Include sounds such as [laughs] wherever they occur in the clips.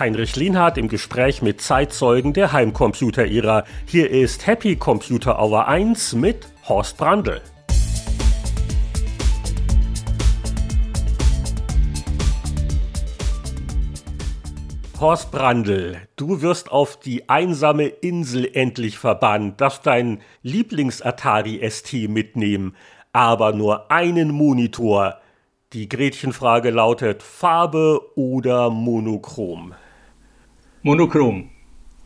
Heinrich Lienhardt im Gespräch mit Zeitzeugen der Heimcomputer-Ära. Hier ist Happy Computer Hour 1 mit Horst Brandl. Horst Brandl, du wirst auf die einsame Insel endlich verbannt, darfst dein Lieblings-Atari ST mitnehmen, aber nur einen Monitor. Die Gretchenfrage lautet Farbe oder Monochrom? Monochrom.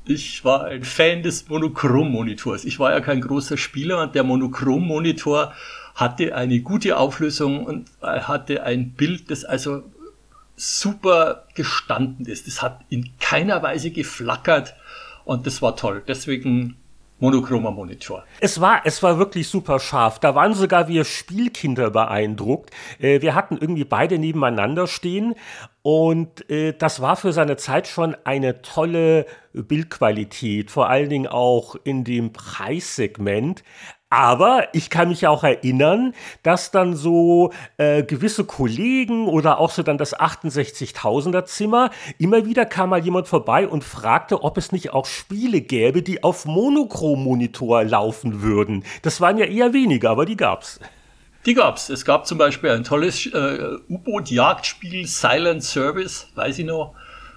Ich war ein Fan des Monochrom-Monitors. Ich war ja kein großer Spieler und der Monochrom-Monitor hatte eine gute Auflösung und hatte ein Bild, das also super gestanden ist. Das hat in keiner Weise geflackert und das war toll. Deswegen monochromer Monitor. Es war, es war wirklich super scharf. Da waren sogar wir Spielkinder beeindruckt. Äh, wir hatten irgendwie beide nebeneinander stehen und äh, das war für seine Zeit schon eine tolle Bildqualität, vor allen Dingen auch in dem Preissegment. Aber ich kann mich auch erinnern, dass dann so äh, gewisse Kollegen oder auch so dann das 68.000er Zimmer, immer wieder kam mal jemand vorbei und fragte, ob es nicht auch Spiele gäbe, die auf Monochrom-Monitor laufen würden. Das waren ja eher weniger, aber die gab's. Die gab's. Es gab zum Beispiel ein tolles äh, U-Boot-Jagdspiel, Silent Service, weiß ich noch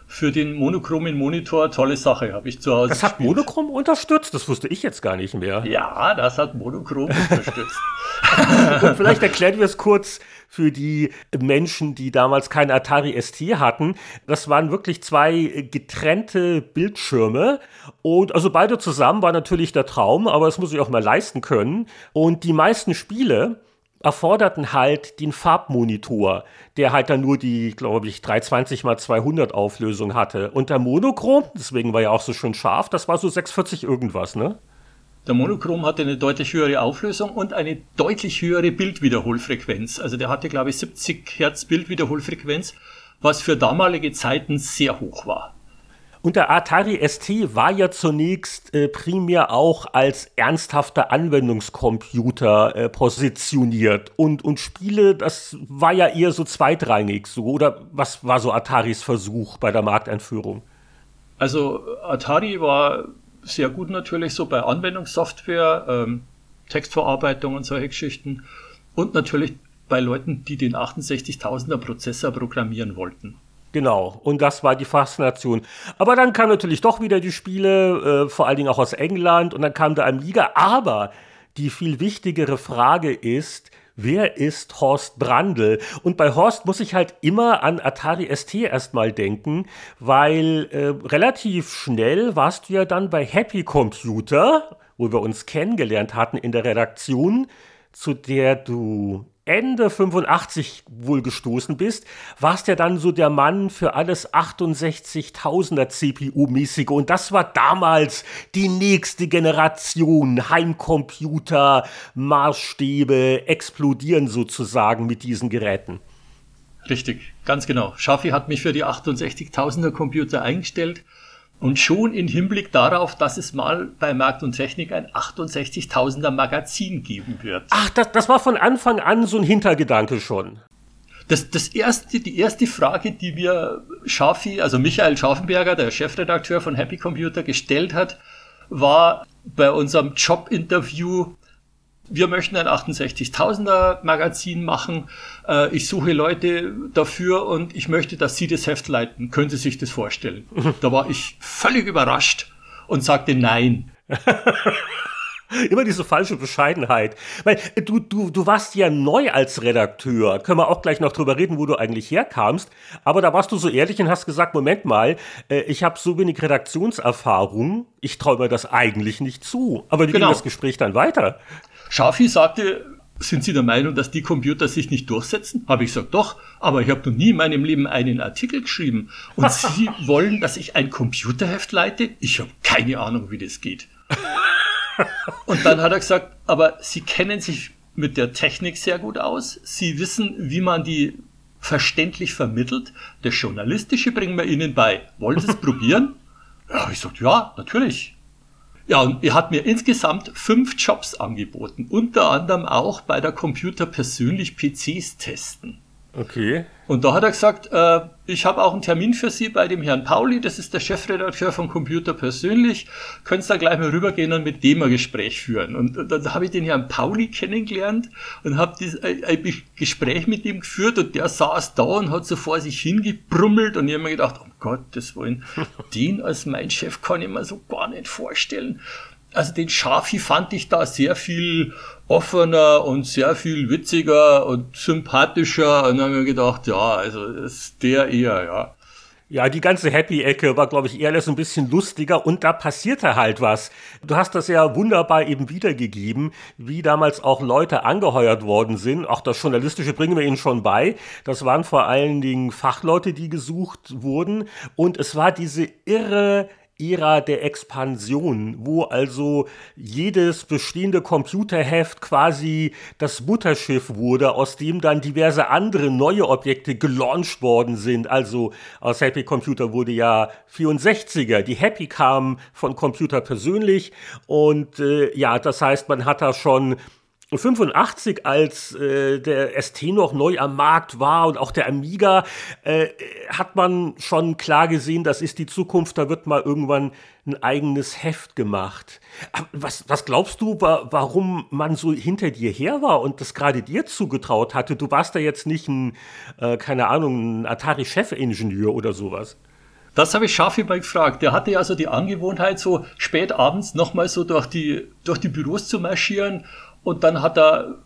für den monochromen Monitor tolle Sache, habe ich zu Hause. Das hat Monochrom unterstützt, das wusste ich jetzt gar nicht mehr. Ja, das hat Monochrom unterstützt. [laughs] Und vielleicht erklären wir es kurz für die Menschen, die damals kein Atari ST hatten. Das waren wirklich zwei getrennte Bildschirme und also beide zusammen war natürlich der Traum, aber das muss ich auch mal leisten können. Und die meisten Spiele, erforderten halt den Farbmonitor, der halt dann nur die, glaube ich, 320 x 200 Auflösung hatte. Und der Monochrom, deswegen war ja auch so schön scharf, das war so 640 irgendwas, ne? Der Monochrom hatte eine deutlich höhere Auflösung und eine deutlich höhere Bildwiederholfrequenz. Also der hatte, glaube ich, 70 Hertz Bildwiederholfrequenz, was für damalige Zeiten sehr hoch war. Und der Atari ST war ja zunächst äh, primär auch als ernsthafter Anwendungscomputer äh, positioniert. Und, und Spiele, das war ja eher so zweitrangig so. Oder was war so Ataris Versuch bei der Markteinführung? Also Atari war sehr gut natürlich so bei Anwendungssoftware, ähm, Textverarbeitung und solche Geschichten. Und natürlich bei Leuten, die den 68.000er Prozessor programmieren wollten. Genau, und das war die Faszination. Aber dann kamen natürlich doch wieder die Spiele, äh, vor allen Dingen auch aus England, und dann kam der Amiga. Aber die viel wichtigere Frage ist, wer ist Horst Brandl? Und bei Horst muss ich halt immer an Atari ST erstmal denken, weil äh, relativ schnell warst du ja dann bei Happy Computer, wo wir uns kennengelernt hatten in der Redaktion, zu der du Ende 85 wohl gestoßen bist, warst ja dann so der Mann für alles 68.000er CPU-mäßige und das war damals die nächste Generation. Heimcomputer, Maßstäbe explodieren sozusagen mit diesen Geräten. Richtig, ganz genau. Schaffi hat mich für die 68.000er Computer eingestellt und schon in Hinblick darauf, dass es mal bei Markt und Technik ein 68.000er Magazin geben wird. Ach, das, das war von Anfang an so ein Hintergedanke schon. Das, das erste, die erste Frage, die mir Schafi, also Michael Schaffenberger, der Chefredakteur von Happy Computer, gestellt hat, war bei unserem Jobinterview, wir möchten ein 68.000er Magazin machen. Äh, ich suche Leute dafür und ich möchte, dass Sie das Heft leiten. Können Sie sich das vorstellen? [laughs] Da war ich völlig überrascht und sagte nein. [laughs] Immer diese falsche Bescheidenheit. Weil äh, du, du, du warst ja neu als Redakteur. Können wir auch gleich noch drüber reden, wo du eigentlich herkamst. Aber da warst du so ehrlich und hast gesagt, Moment mal, äh, ich habe so wenig Redaktionserfahrung, ich traue mir das eigentlich nicht zu. Aber wie genau. ging das Gespräch dann weiter? Schafi sagte, sind Sie der Meinung, dass die Computer sich nicht durchsetzen? Habe ich gesagt, doch, aber ich habe noch nie in meinem Leben einen Artikel geschrieben. Und [laughs] Sie wollen, dass ich ein Computerheft leite? Ich habe keine Ahnung, wie das geht. [laughs] Und dann hat er gesagt, aber Sie kennen sich mit der Technik sehr gut aus. Sie wissen, wie man die verständlich vermittelt. Das Journalistische bringen wir Ihnen bei. Wollen Sie es [laughs] probieren? Ja, ich sagte, ja, natürlich. Ja, und er hat mir insgesamt fünf Jobs angeboten, unter anderem auch bei der Computer persönlich PCs testen. Okay. Und da hat er gesagt, äh, ich habe auch einen Termin für Sie bei dem Herrn Pauli, das ist der Chefredakteur von Computer persönlich. Können Sie da gleich mal rübergehen und mit dem ein Gespräch führen. Und, und dann habe ich den Herrn Pauli kennengelernt und habe ein, ein Gespräch mit ihm geführt und der saß da und hat so vor sich hingebrummelt und ich habe mir gedacht, Gottes Willen, [laughs] den als mein Chef kann ich mir so gar nicht vorstellen also den Schafi fand ich da sehr viel offener und sehr viel witziger und sympathischer. Und dann haben wir gedacht, ja, also ist der eher, ja. Ja, die ganze Happy-Ecke war, glaube ich, eher alles ein bisschen lustiger und da passierte halt was. Du hast das ja wunderbar eben wiedergegeben, wie damals auch Leute angeheuert worden sind. Auch das Journalistische bringen wir Ihnen schon bei. Das waren vor allen Dingen Fachleute, die gesucht wurden und es war diese irre Ära der Expansion, wo also jedes bestehende Computerheft quasi das Mutterschiff wurde, aus dem dann diverse andere neue Objekte gelauncht worden sind. Also aus Happy Computer wurde ja 64er. Die Happy kam von Computer persönlich und äh, ja, das heißt, man hat da schon 85, als äh, der ST noch neu am Markt war und auch der Amiga, äh, hat man schon klar gesehen, das ist die Zukunft, da wird mal irgendwann ein eigenes Heft gemacht. Was, was glaubst du, wa warum man so hinter dir her war und das gerade dir zugetraut hatte? Du warst da jetzt nicht ein, äh, keine Ahnung, ein Atari-Chefingenieur oder sowas. Das habe ich Schafi mal gefragt. Der hatte ja so die Angewohnheit, so spät abends nochmal so durch die, durch die Büros zu marschieren und dann hat er,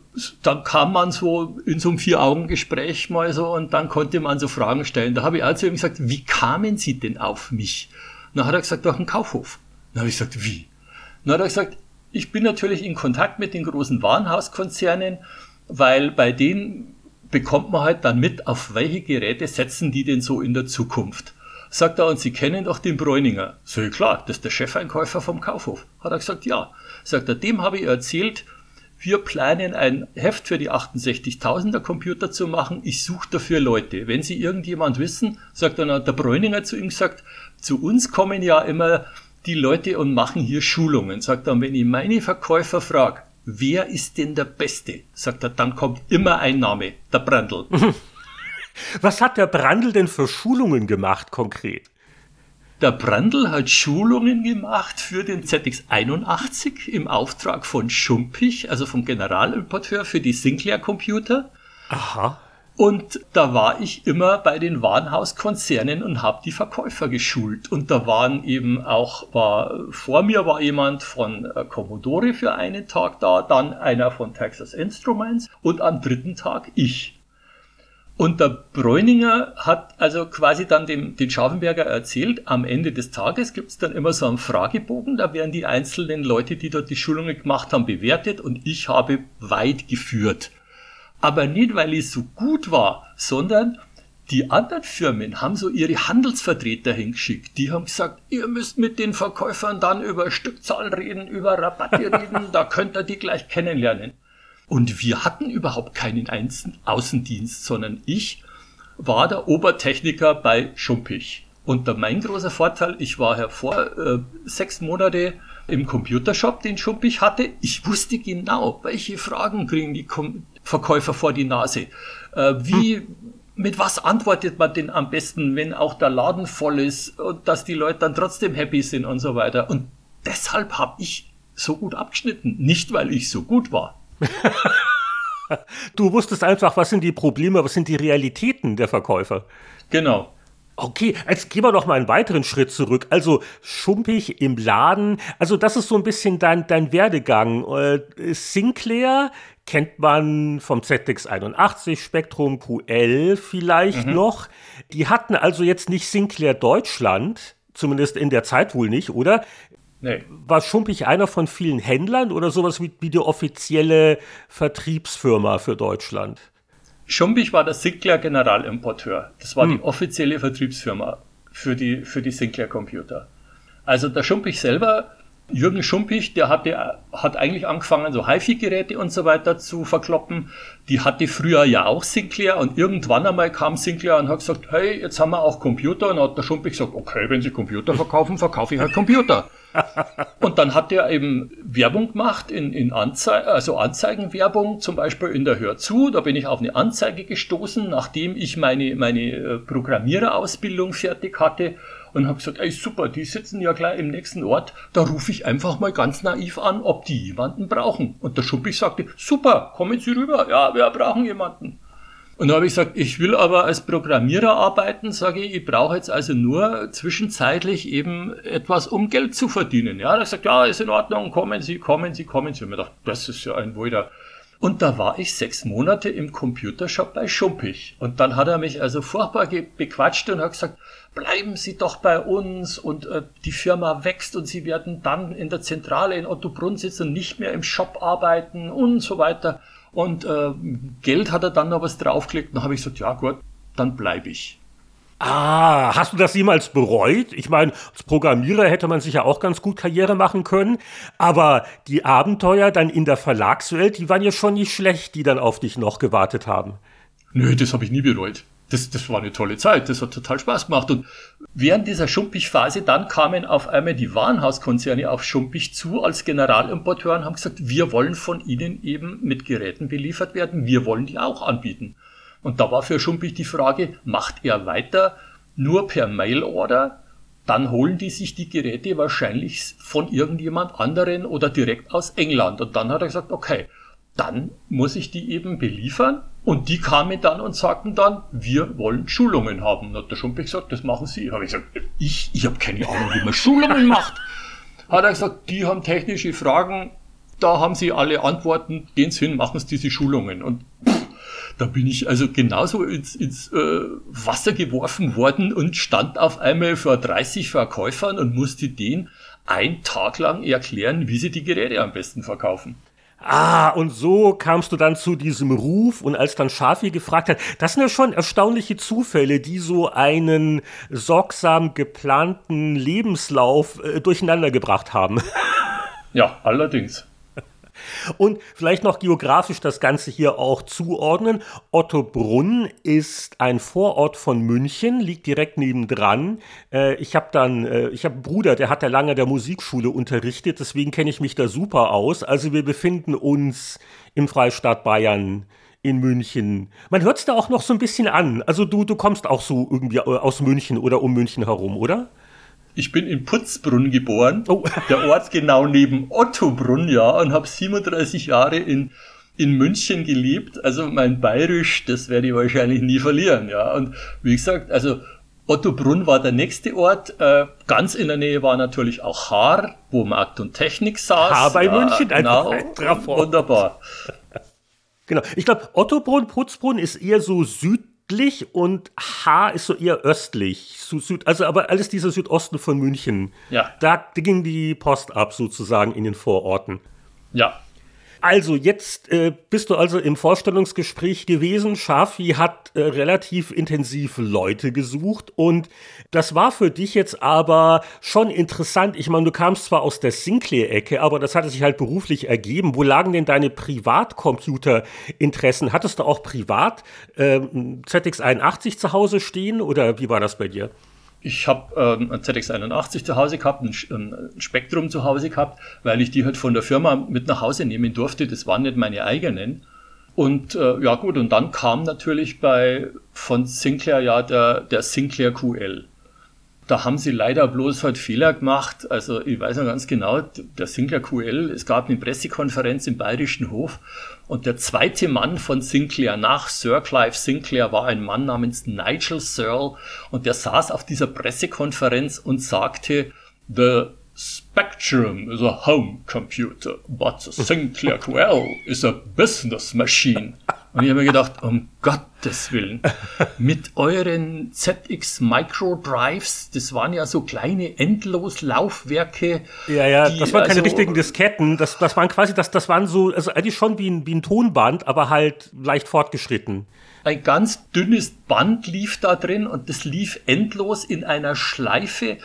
dann kam man so in so einem Vier-Augen-Gespräch mal so und dann konnte man so Fragen stellen. Da habe ich also ihm gesagt, wie kamen Sie denn auf mich? Und dann hat er gesagt, durch einen Kaufhof. Dann habe ich gesagt, wie? Dann hat er gesagt, ich bin natürlich in Kontakt mit den großen Warenhauskonzernen, weil bei denen bekommt man halt dann mit, auf welche Geräte setzen die denn so in der Zukunft. Sagt er, und Sie kennen doch den Bräuninger. So, klar, das ist der Chefeinkäufer vom Kaufhof. Hat er gesagt, ja. Sagt er, dem habe ich erzählt, wir planen ein Heft für die 68.000er Computer zu machen. Ich suche dafür Leute. Wenn Sie irgendjemand wissen, sagt dann der Bräuninger zu ihm gesagt, zu uns kommen ja immer die Leute und machen hier Schulungen. Sagt dann, wenn ich meine Verkäufer frage, wer ist denn der Beste? Sagt er, dann kommt immer ein Name, der Brandl. [laughs] Was hat der Brandl denn für Schulungen gemacht konkret? Der Brandl hat Schulungen gemacht für den ZX81 im Auftrag von Schumpich, also vom Generalimporteur für die Sinclair Computer. Aha. Und da war ich immer bei den Warenhauskonzernen und habe die Verkäufer geschult. Und da waren eben auch, war, vor mir war jemand von äh, Commodore für einen Tag da, dann einer von Texas Instruments und am dritten Tag ich. Und der Bräuninger hat also quasi dann dem, den Scharfenberger erzählt, am Ende des Tages gibt es dann immer so einen Fragebogen, da werden die einzelnen Leute, die dort die Schulungen gemacht haben, bewertet und ich habe weit geführt. Aber nicht, weil ich so gut war, sondern die anderen Firmen haben so ihre Handelsvertreter hingeschickt. Die haben gesagt, ihr müsst mit den Verkäufern dann über Stückzahlen reden, über Rabatte reden, da könnt ihr die gleich kennenlernen. Und wir hatten überhaupt keinen Außendienst, sondern ich war der Obertechniker bei Schumpich. Und mein großer Vorteil, ich war hervor äh, sechs Monate im Computershop, den Schumpich hatte. Ich wusste genau, welche Fragen kriegen die Kom Verkäufer vor die Nase. Äh, wie, hm. mit was antwortet man denn am besten, wenn auch der Laden voll ist und dass die Leute dann trotzdem happy sind und so weiter. Und deshalb habe ich so gut abgeschnitten. Nicht, weil ich so gut war. [laughs] du wusstest einfach, was sind die Probleme, was sind die Realitäten der Verkäufer. Genau. Okay, jetzt gehen wir noch mal einen weiteren Schritt zurück. Also schumpig im Laden. Also das ist so ein bisschen dein, dein Werdegang. Äh, Sinclair kennt man vom ZX81, Spektrum QL vielleicht mhm. noch. Die hatten also jetzt nicht Sinclair Deutschland, zumindest in der Zeit wohl nicht, oder? Nee. War Schumpich einer von vielen Händlern oder sowas wie, wie die offizielle Vertriebsfirma für Deutschland? Schumpich war der Sinclair Generalimporteur. Das war hm. die offizielle Vertriebsfirma für die, für die Sinclair Computer. Also der Schumpich selber Jürgen Schumpich, der hatte, hat eigentlich angefangen, so HiFi-Geräte und so weiter zu verkloppen. Die hatte früher ja auch Sinclair und irgendwann einmal kam Sinclair und hat gesagt, hey, jetzt haben wir auch Computer. Und dann hat der Schumpich gesagt, okay, wenn Sie Computer verkaufen, verkaufe ich halt Computer. [laughs] und dann hat er eben Werbung gemacht in, in Anzeigen, also Anzeigenwerbung, zum Beispiel in der Hör zu. Da bin ich auf eine Anzeige gestoßen, nachdem ich meine, meine äh, Programmiererausbildung fertig hatte und habe gesagt, ey super, die sitzen ja gleich im nächsten Ort, da rufe ich einfach mal ganz naiv an, ob die jemanden brauchen. Und der Schuppich sagte, super, kommen Sie rüber, ja, wir brauchen jemanden. Und da habe ich gesagt, ich will aber als Programmierer arbeiten, sage ich, ich brauche jetzt also nur zwischenzeitlich eben etwas, um Geld zu verdienen. Ja, er sagt, ja, ist in Ordnung, kommen Sie, kommen Sie, kommen Sie. Und ich dachte, das ist ja ein Wunder. Und da war ich sechs Monate im Computershop bei Schumpich. Und dann hat er mich also furchtbar bequatscht und hat gesagt, bleiben Sie doch bei uns und äh, die Firma wächst und Sie werden dann in der Zentrale in Ottobrunn sitzen und nicht mehr im Shop arbeiten und so weiter. Und äh, Geld hat er dann noch was draufgelegt. Dann habe ich gesagt, ja gut, dann bleibe ich. Ah, hast du das jemals bereut? Ich meine, als Programmierer hätte man sich ja auch ganz gut Karriere machen können, aber die Abenteuer dann in der Verlagswelt, die waren ja schon nicht schlecht, die dann auf dich noch gewartet haben. Nö, das habe ich nie bereut das, das war eine tolle Zeit, das hat total Spaß gemacht. Und während dieser Schumpich-Phase dann kamen auf einmal die Warenhauskonzerne auf Schumpich zu als Generalimporteur und haben gesagt, wir wollen von ihnen eben mit Geräten beliefert werden, wir wollen die auch anbieten. Und da war für Schumpich die Frage, macht er weiter nur per Mail-Order? Dann holen die sich die Geräte wahrscheinlich von irgendjemand anderen oder direkt aus England. Und dann hat er gesagt, okay, dann muss ich die eben beliefern und die kamen dann und sagten dann, wir wollen Schulungen haben. Hat der Schumpeck gesagt, das machen Sie. Habe ich gesagt, ich, ich habe keine Ahnung, wie man Schulungen macht. Hat er gesagt, die haben technische Fragen, da haben Sie alle Antworten, gehen Sie hin, machen Sie diese Schulungen. Und da bin ich also genauso ins, ins äh, Wasser geworfen worden und stand auf einmal vor 30 Verkäufern und musste denen einen Tag lang erklären, wie sie die Geräte am besten verkaufen. Ah, und so kamst du dann zu diesem Ruf und als dann Schafi gefragt hat, das sind ja schon erstaunliche Zufälle, die so einen sorgsam geplanten Lebenslauf äh, durcheinander gebracht haben. Ja, allerdings. Und vielleicht noch geografisch das Ganze hier auch zuordnen. Ottobrunn ist ein Vorort von München, liegt direkt nebendran. Äh, ich habe dann, äh, ich habe einen Bruder, der hat ja lange der Musikschule unterrichtet, deswegen kenne ich mich da super aus. Also wir befinden uns im Freistaat Bayern in München. Man hört es da auch noch so ein bisschen an. Also du, du kommst auch so irgendwie äh, aus München oder um München herum, oder? Ich bin in Putzbrunn geboren, oh. der Ort genau neben Ottobrunn, ja, und habe 37 Jahre in, in München gelebt. Also mein Bayerisch, das werde ich wahrscheinlich nie verlieren, ja. Und wie gesagt, also Ottobrunn war der nächste Ort. Äh, ganz in der Nähe war natürlich auch Haar, wo Markt und Technik saß. Haar bei ja, München, genau, wunderbar. Genau. Ich glaube, Ottobrunn, Putzbrunn ist eher so süd südlich und H ist so eher östlich. Süd, also aber alles dieser Südosten von München. Ja. Da ging die Post ab sozusagen in den Vororten. Ja, also, jetzt äh, bist du also im Vorstellungsgespräch gewesen. Schafi hat äh, relativ intensiv Leute gesucht und das war für dich jetzt aber schon interessant. Ich meine, du kamst zwar aus der Sinclair-Ecke, aber das hatte sich halt beruflich ergeben. Wo lagen denn deine Privatcomputer-Interessen? Hattest du auch privat äh, ZX81 zu Hause stehen oder wie war das bei dir? Ich habe ähm, ein ZX81 zu Hause gehabt, ein, ein, Spektrum zu Hause gehabt, weil ich die halt von der Firma mit nach Hause nehmen durfte. Das waren nicht meine eigenen. Und äh, ja gut, und dann kam natürlich bei von Sinclair ja der, der Sinclair QL. Da haben sie leider bloß halt Fehler gemacht. Also ich weiß noch ganz genau, der Sinclair QL, es gab eine Pressekonferenz im Bayerischen Hof und der zweite Mann von Sinclair nach Sir Clive Sinclair war ein Mann namens Nigel Searle und der saß auf dieser Pressekonferenz und sagte, The Spectrum is a home computer, but the Sinclair QL is a business machine. [laughs] Und ich habe mir gedacht, um Gottes Willen, mit euren ZX Micro Drives, das waren ja so kleine Endloslaufwerke. Ja, ja, das waren keine also, richtigen Disketten, das, das waren quasi, das, das waren so, also eigentlich schon wie ein, wie ein Tonband, aber halt leicht fortgeschritten. Ein ganz dünnes Band lief da drin und das lief endlos in einer Schleife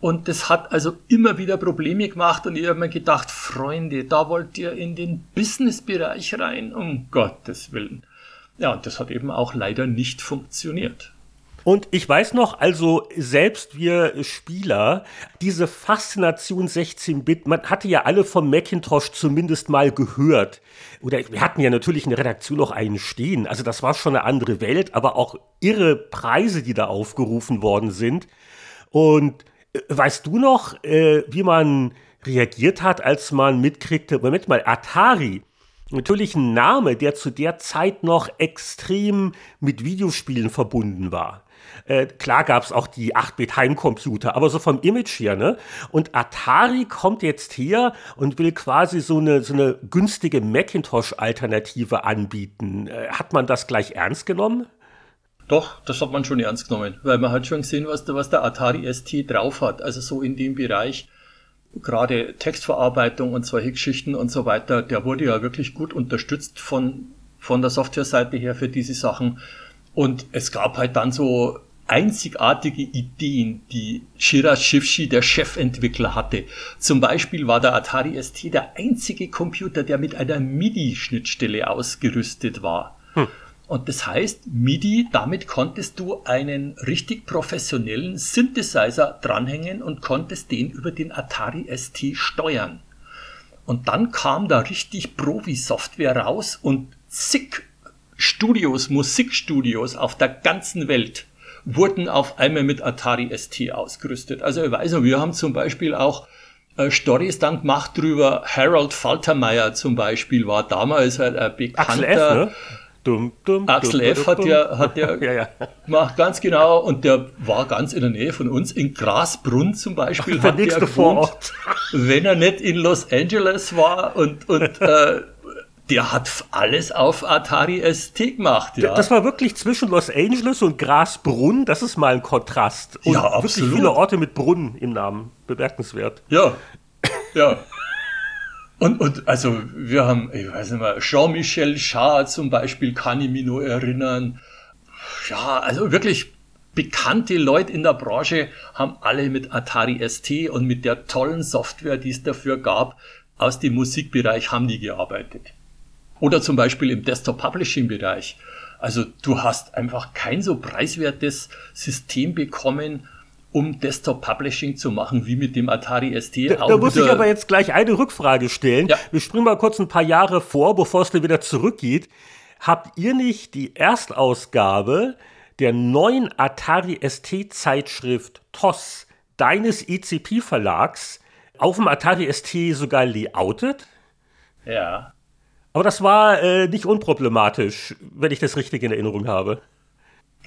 Und das hat also immer wieder Probleme gemacht und ich habe mir gedacht, Freunde, da wollt ihr in den Businessbereich rein, um Gottes Willen. Ja, und das hat eben auch leider nicht funktioniert. Und ich weiß noch, also selbst wir Spieler, diese Faszination 16-Bit, man hatte ja alle von Macintosh zumindest mal gehört. Oder wir hatten ja natürlich in der Redaktion auch einen stehen. Also das war schon eine andere Welt, aber auch irre Preise, die da aufgerufen worden sind. Und weißt du noch, äh, wie man reagiert hat, als man mitkriegte, Moment mal, Atari, natürlich ein Name, der zu der Zeit noch extrem mit Videospielen verbunden war. Äh, klar gab es auch die 8-Bit-Heimcomputer, aber so vom Image her, ne? Und Atari kommt jetzt her und will quasi so eine, so eine günstige Macintosh-Alternative anbieten. Äh, hat man das gleich ernst genommen? Doch, das hat man schon ernst genommen, weil man hat schon gesehen, was der, was der Atari ST drauf hat. Also so in dem Bereich, gerade Textverarbeitung und solche Geschichten und so weiter, der wurde ja wirklich gut unterstützt von, von der Softwareseite her für diese Sachen. Und es gab halt dann so einzigartige Ideen, die Shira Shivshi, der Chefentwickler, hatte. Zum Beispiel war der Atari ST der einzige Computer, der mit einer MIDI-Schnittstelle ausgerüstet war. Hm. Und das heißt, MIDI, damit konntest du einen richtig professionellen Synthesizer dranhängen und konntest den über den Atari ST steuern. Und dann kam da richtig Profi-Software raus und zig Studios, Musikstudios auf der ganzen Welt wurden auf einmal mit Atari ST ausgerüstet. Also ich weiß noch, wir haben zum Beispiel auch äh, Stories dann gemacht drüber. Harold Faltermeier zum Beispiel war damals halt ein bekannter. Axel F, ne? Dum, dum, Axel F. hat ja, hat ja, [laughs] ja, ja, gemacht, ganz genau, und der war ganz in der Nähe von uns, in Grasbrunn zum Beispiel, hat der gewohnt, [laughs] wenn er nicht in Los Angeles war und, und [laughs] äh, der hat alles auf Atari ST gemacht, ja. Das war wirklich zwischen Los Angeles und Grasbrunn, das ist mal ein Kontrast. Und ja, absolut. wirklich viele Orte mit Brunnen im Namen, bemerkenswert. Ja, ja. Und, und also wir haben, ich weiß nicht mehr, Jean-Michel Jarre zum Beispiel, kann ich mich nur erinnern. Ja, also wirklich bekannte Leute in der Branche haben alle mit Atari ST und mit der tollen Software, die es dafür gab, aus dem Musikbereich haben die gearbeitet. Oder zum Beispiel im Desktop-Publishing-Bereich. Also du hast einfach kein so preiswertes System bekommen, um Desktop-Publishing zu machen, wie mit dem Atari ST. Da, da muss ich aber jetzt gleich eine Rückfrage stellen. Ja. Wir springen mal kurz ein paar Jahre vor, bevor es dann wieder zurückgeht. Habt ihr nicht die Erstausgabe der neuen Atari ST-Zeitschrift TOS deines ECP-Verlags auf dem Atari ST sogar layoutet? Ja. Aber das war äh, nicht unproblematisch, wenn ich das richtig in Erinnerung habe.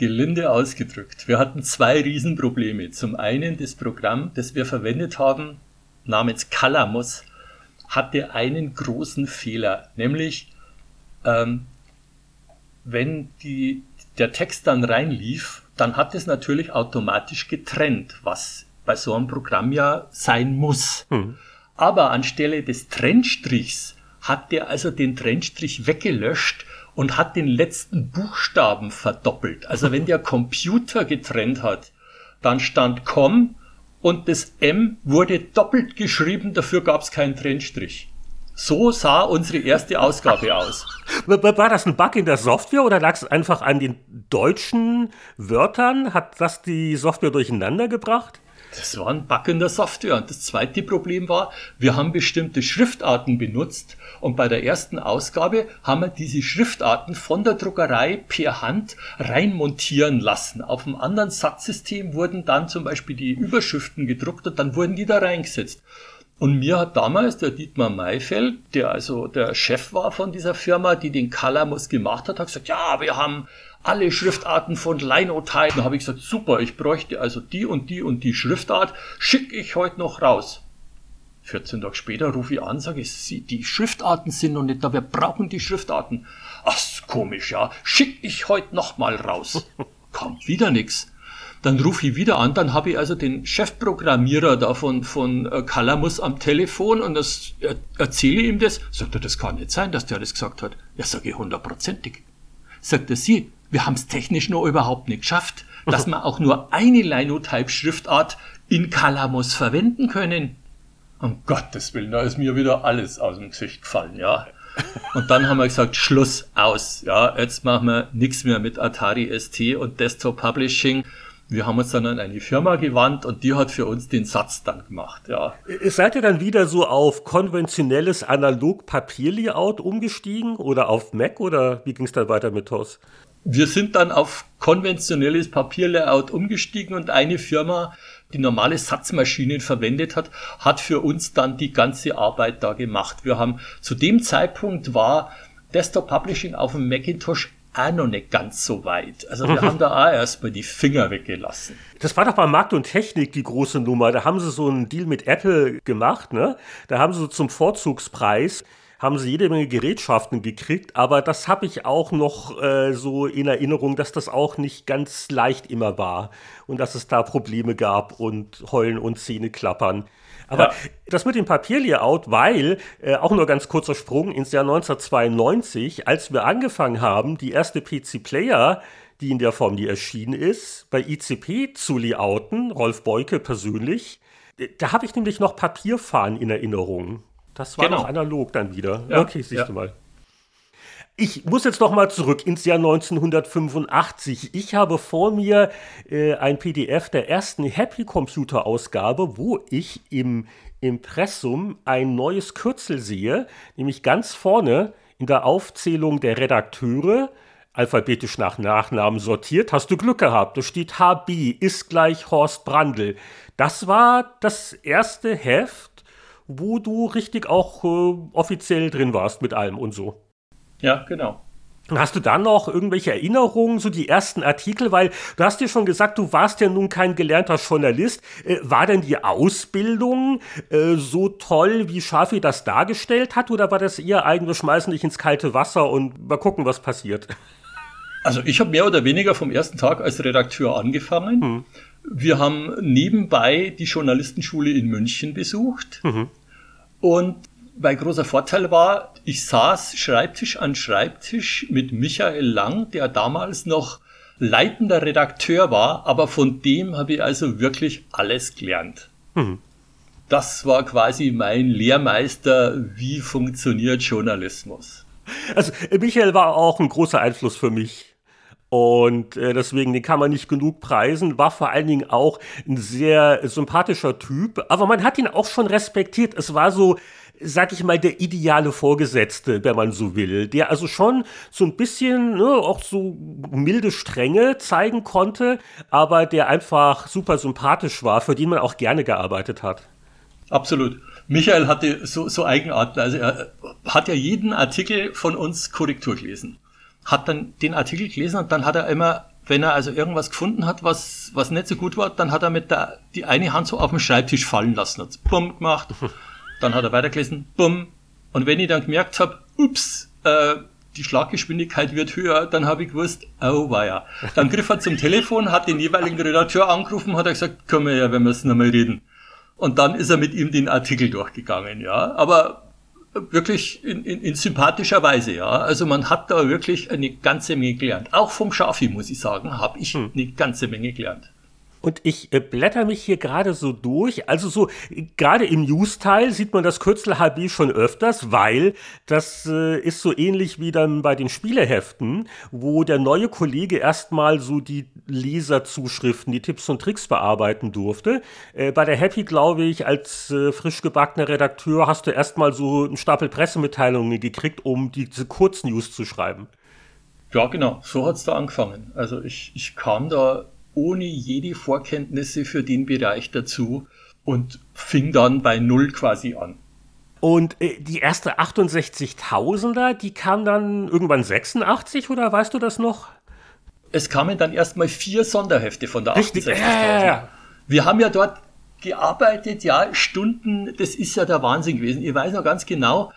Gelinde ausgedrückt. Wir hatten zwei Riesenprobleme. Zum einen das Programm, das wir verwendet haben, namens Calamus, hatte einen großen Fehler, nämlich ähm, wenn die, der Text dann reinlief, dann hat es natürlich automatisch getrennt, was bei so einem Programm ja sein muss. Hm. Aber anstelle des Trennstrichs hat der also den Trennstrich weggelöscht und hat den letzten Buchstaben verdoppelt. Also wenn der Computer getrennt hat, dann stand com und das M wurde doppelt geschrieben, dafür gab es keinen Trennstrich. So sah unsere erste Ausgabe aus. [laughs] War das ein Bug in der Software oder lag es einfach an den deutschen Wörtern? Hat das die Software durcheinander gebracht? Das war ein Bug in der Software. Und das zweite Problem war, wir haben bestimmte Schriftarten benutzt und bei der ersten Ausgabe haben wir diese Schriftarten von der Druckerei per Hand reinmontieren lassen. Auf einem anderen Satzsystem wurden dann zum Beispiel die Überschriften gedruckt und dann wurden die da reingesetzt. Und mir hat damals der Dietmar Mayfeld, der also der Chef war von dieser Firma, die den Calamus gemacht hat, hat gesagt, ja, wir haben alle Schriftarten von Linotype. Da habe ich gesagt, super, ich bräuchte also die und die und die Schriftart, schicke ich heute noch raus. 14 Tage später rufe ich an, sage ich, die Schriftarten sind noch nicht da, wir brauchen die Schriftarten. Ach, komisch, ja, schicke ich heute noch mal raus. [laughs] Kommt wieder nix. Dann rufe ich wieder an, dann habe ich also den Chefprogrammierer da von, von äh, Calamus am Telefon und das er, erzähle ihm das. Sagt er, das kann nicht sein, dass der das gesagt hat. Ja, sage ich hundertprozentig. Sagt er, Sie, wir haben es technisch nur überhaupt nicht geschafft, dass man auch nur eine Linotype-Schriftart in Kalamus verwenden können. Um Gottes Willen, da ist mir wieder alles aus dem Gesicht gefallen, ja. Und dann haben wir gesagt, Schluss aus. Ja, jetzt machen wir nichts mehr mit Atari ST und Desktop Publishing. Wir haben uns dann an eine Firma gewandt und die hat für uns den Satz dann gemacht, ja. Seid ihr dann wieder so auf konventionelles Analog-Papier-Layout umgestiegen oder auf Mac oder wie ging es dann weiter mit TOS? Wir sind dann auf konventionelles Papier-Layout umgestiegen und eine Firma die normale Satzmaschinen verwendet hat, hat für uns dann die ganze Arbeit da gemacht. Wir haben zu dem Zeitpunkt war Desktop Publishing auf dem Macintosh auch noch nicht ganz so weit. Also wir haben da auch erstmal die Finger weggelassen. Das war doch bei Markt und Technik die große Nummer. Da haben sie so einen Deal mit Apple gemacht, ne? Da haben sie zum Vorzugspreis haben sie jede Menge Gerätschaften gekriegt, aber das habe ich auch noch äh, so in Erinnerung, dass das auch nicht ganz leicht immer war und dass es da Probleme gab und Heulen und Zähne klappern. Aber ja. das mit dem Papierlayout, weil, äh, auch nur ganz kurzer Sprung ins Jahr 1992, als wir angefangen haben, die erste PC-Player, die in der Form, die erschienen ist, bei ICP zu layouten, Rolf Beuke persönlich, da habe ich nämlich noch Papierfahren in Erinnerung. Das war genau. noch analog dann wieder. Ja, okay, siehst ja. du mal. Ich muss jetzt noch mal zurück ins Jahr 1985. Ich habe vor mir äh, ein PDF der ersten Happy Computer Ausgabe, wo ich im Impressum ein neues Kürzel sehe, nämlich ganz vorne in der Aufzählung der Redakteure, alphabetisch nach Nachnamen sortiert, hast du Glück gehabt. Da steht HB ist gleich Horst Brandl. Das war das erste Heft wo du richtig auch äh, offiziell drin warst mit allem und so. Ja, genau. Hast du dann noch irgendwelche Erinnerungen, so die ersten Artikel? Weil du hast ja schon gesagt, du warst ja nun kein gelernter Journalist. Äh, war denn die Ausbildung äh, so toll, wie Schafi das dargestellt hat? Oder war das eher eigentlich, schmeißen dich ins kalte Wasser und mal gucken, was passiert? Also ich habe mehr oder weniger vom ersten Tag als Redakteur angefangen. Hm. Wir haben nebenbei die Journalistenschule in München besucht. Mhm. Und mein großer Vorteil war, ich saß Schreibtisch an Schreibtisch mit Michael Lang, der damals noch leitender Redakteur war, aber von dem habe ich also wirklich alles gelernt. Mhm. Das war quasi mein Lehrmeister, wie funktioniert Journalismus. Also Michael war auch ein großer Einfluss für mich. Und äh, deswegen, den kann man nicht genug preisen. War vor allen Dingen auch ein sehr sympathischer Typ. Aber man hat ihn auch schon respektiert. Es war so, sag ich mal, der ideale Vorgesetzte, wenn man so will. Der also schon so ein bisschen, ne, auch so milde Strenge zeigen konnte, aber der einfach super sympathisch war, für den man auch gerne gearbeitet hat. Absolut. Michael hatte so, so Eigenarten. Also er hat ja jeden Artikel von uns Korrektur gelesen hat dann den Artikel gelesen und dann hat er immer, wenn er also irgendwas gefunden hat, was, was nicht so gut war, dann hat er mit der, die eine Hand so auf den Schreibtisch fallen lassen, hat bumm gemacht, [laughs] dann hat er weitergelesen, bumm. Und wenn ich dann gemerkt habe, ups, äh, die Schlaggeschwindigkeit wird höher, dann habe ich gewusst, oh weia. Dann griff er zum Telefon, hat den jeweiligen Redakteur angerufen, hat er gesagt, können wir ja, wir müssen nochmal reden. Und dann ist er mit ihm den Artikel durchgegangen, ja. Aber wirklich in, in, in sympathischer Weise, ja. Also man hat da wirklich eine ganze Menge gelernt. Auch vom Schafi, muss ich sagen, habe ich hm. eine ganze Menge gelernt. Und ich äh, blätter mich hier gerade so durch. Also so, gerade im News-Teil sieht man das Kürzel HB schon öfters, weil das äh, ist so ähnlich wie dann bei den Spieleheften, wo der neue Kollege erstmal so die Leserzuschriften, die Tipps und Tricks bearbeiten durfte. Äh, bei der Happy, glaube ich, als äh, frisch gebackener Redakteur hast du erstmal so einen Stapel Pressemitteilungen gekriegt, um diese Kurznews zu schreiben. Ja, genau. So hat's da angefangen. Also ich, ich kam da ohne jede Vorkenntnisse für den Bereich dazu und fing dann bei Null quasi an. Und äh, die erste 68.000er, die kam dann irgendwann 86 oder weißt du das noch? Es kamen dann erstmal vier Sonderhefte von der 68.000. Äh. Wir haben ja dort gearbeitet, ja, Stunden, das ist ja der Wahnsinn gewesen. Ich weiß noch ganz genau,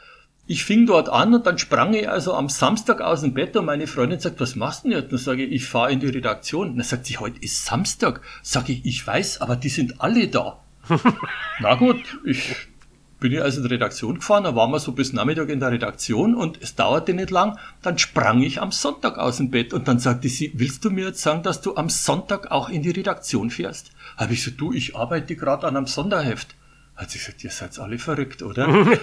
ich fing dort an und dann sprang ich also am Samstag aus dem Bett und meine Freundin sagt, was machst du denn jetzt? Dann sage ich, ich fahre in die Redaktion. Und dann sagt sie, heute ist Samstag. Sage ich, ich weiß, aber die sind alle da. [laughs] Na gut, ich bin ich also in die Redaktion gefahren, da waren wir so bis Nachmittag in der Redaktion und es dauerte nicht lang, dann sprang ich am Sonntag aus dem Bett und dann sagte sie, willst du mir jetzt sagen, dass du am Sonntag auch in die Redaktion fährst? Habe ich gesagt, du, ich arbeite gerade an einem Sonderheft. Hat sie gesagt, ihr seid alle verrückt, oder? [laughs]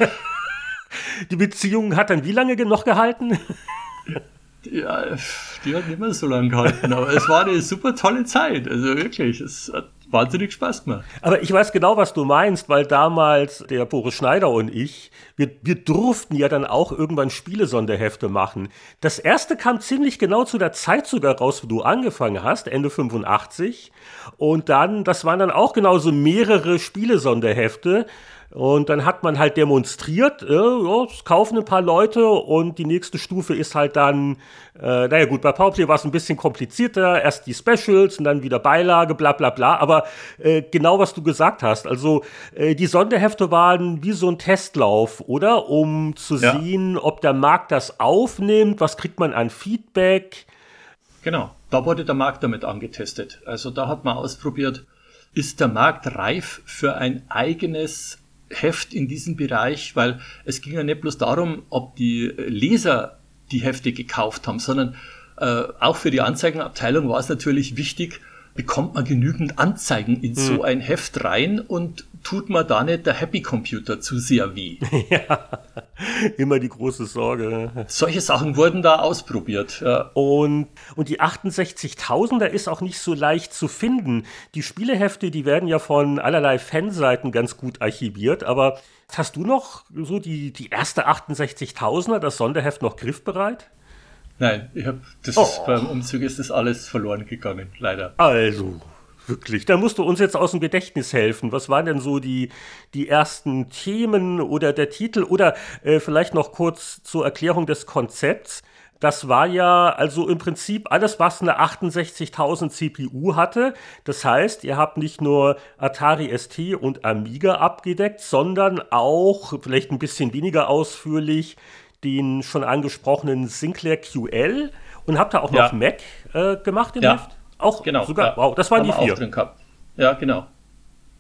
die Beziehung hat dann wie lange noch gehalten? Ja, die hat nicht mehr so lange gehalten, aber es war eine super tolle Zeit. Also wirklich, es hat wahnsinnig Spaß gemacht. Aber ich weiß genau, was du meinst, weil damals der Boris Schneider und ich, wir, wir durften ja dann auch irgendwann Spielesonderhefte machen. Das erste kam ziemlich genau zu der Zeit sogar raus, wo du angefangen hast, Ende 85. Und dann, das waren dann auch genauso mehrere Spielesonderhefte. Und dann hat man halt demonstriert, äh, ja, es kaufen ein paar Leute und die nächste Stufe ist halt dann, äh, naja gut, bei Powerplay war es ein bisschen komplizierter, erst die Specials und dann wieder Beilage, bla bla bla, aber äh, genau was du gesagt hast, also äh, die Sonderhefte waren wie so ein Testlauf, oder? Um zu ja. sehen, ob der Markt das aufnimmt, was kriegt man an Feedback. Genau, da wurde der Markt damit angetestet. Also da hat man ausprobiert, ist der Markt reif für ein eigenes Heft in diesem Bereich, weil es ging ja nicht bloß darum, ob die Leser die Hefte gekauft haben, sondern äh, auch für die Anzeigenabteilung war es natürlich wichtig, bekommt man genügend Anzeigen in so hm. ein Heft rein und tut man da nicht der Happy Computer zu sehr weh? [laughs] ja, immer die große Sorge. Solche Sachen wurden da ausprobiert. Ja. Und, und die 68.000er ist auch nicht so leicht zu finden. Die Spielehefte, die werden ja von allerlei Fanseiten ganz gut archiviert, aber hast du noch so die, die erste 68.000er, das Sonderheft noch griffbereit? Nein, ich hab, das oh. ist, beim Umzug ist das alles verloren gegangen, leider. Also, wirklich. Da musst du uns jetzt aus dem Gedächtnis helfen. Was waren denn so die, die ersten Themen oder der Titel? Oder äh, vielleicht noch kurz zur Erklärung des Konzepts. Das war ja also im Prinzip alles, was eine 68.000 CPU hatte. Das heißt, ihr habt nicht nur Atari ST und Amiga abgedeckt, sondern auch, vielleicht ein bisschen weniger ausführlich, den schon angesprochenen Sinclair QL und habt da auch noch ja. Mac äh, gemacht im ja. Heft? Auch genau. Sogar, ja. wow, das waren die vier. Auch drin gehabt. Ja, genau.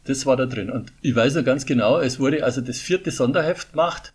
Das war da drin. Und ich weiß ja ganz genau, es wurde also das vierte Sonderheft gemacht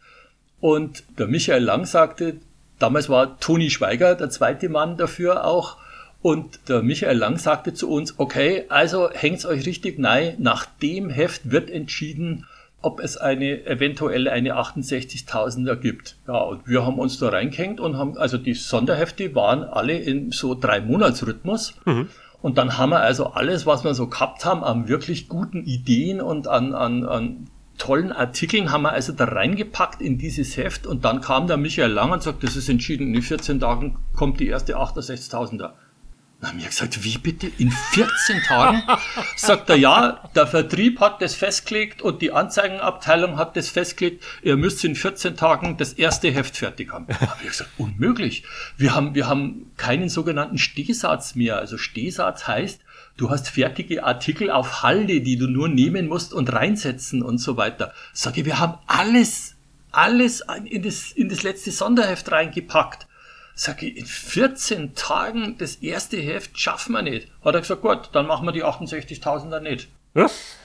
und der Michael Lang sagte, damals war Toni Schweiger der zweite Mann dafür auch, und der Michael Lang sagte zu uns, okay, also hängt's euch richtig nein, nach dem Heft wird entschieden, ob es eine eventuell eine 68.000er gibt. Ja, und wir haben uns da reingehängt und haben, also die Sonderhefte waren alle in so drei Monatsrhythmus. Mhm. Und dann haben wir also alles, was wir so gehabt haben, an wirklich guten Ideen und an, an, an tollen Artikeln haben wir also da reingepackt in dieses Heft und dann kam der Michael Lang und sagt, das ist entschieden, in 14 Tagen kommt die erste 68.000er. Dann haben wir gesagt, wie bitte? In 14 Tagen? Sagt er, ja, der Vertrieb hat das festgelegt und die Anzeigenabteilung hat das festgelegt, ihr müsst in 14 Tagen das erste Heft fertig haben. Da haben wir gesagt, unmöglich. Wir haben, wir haben keinen sogenannten Stehsatz mehr. Also Stehsatz heißt, du hast fertige Artikel auf Halde, die du nur nehmen musst und reinsetzen und so weiter. Sage, wir haben alles, alles in das, in das letzte Sonderheft reingepackt. Sag ich, in 14 Tagen das erste Heft schaffen wir nicht. Hat er gesagt, gut, dann machen wir die 68.000er nicht. Was?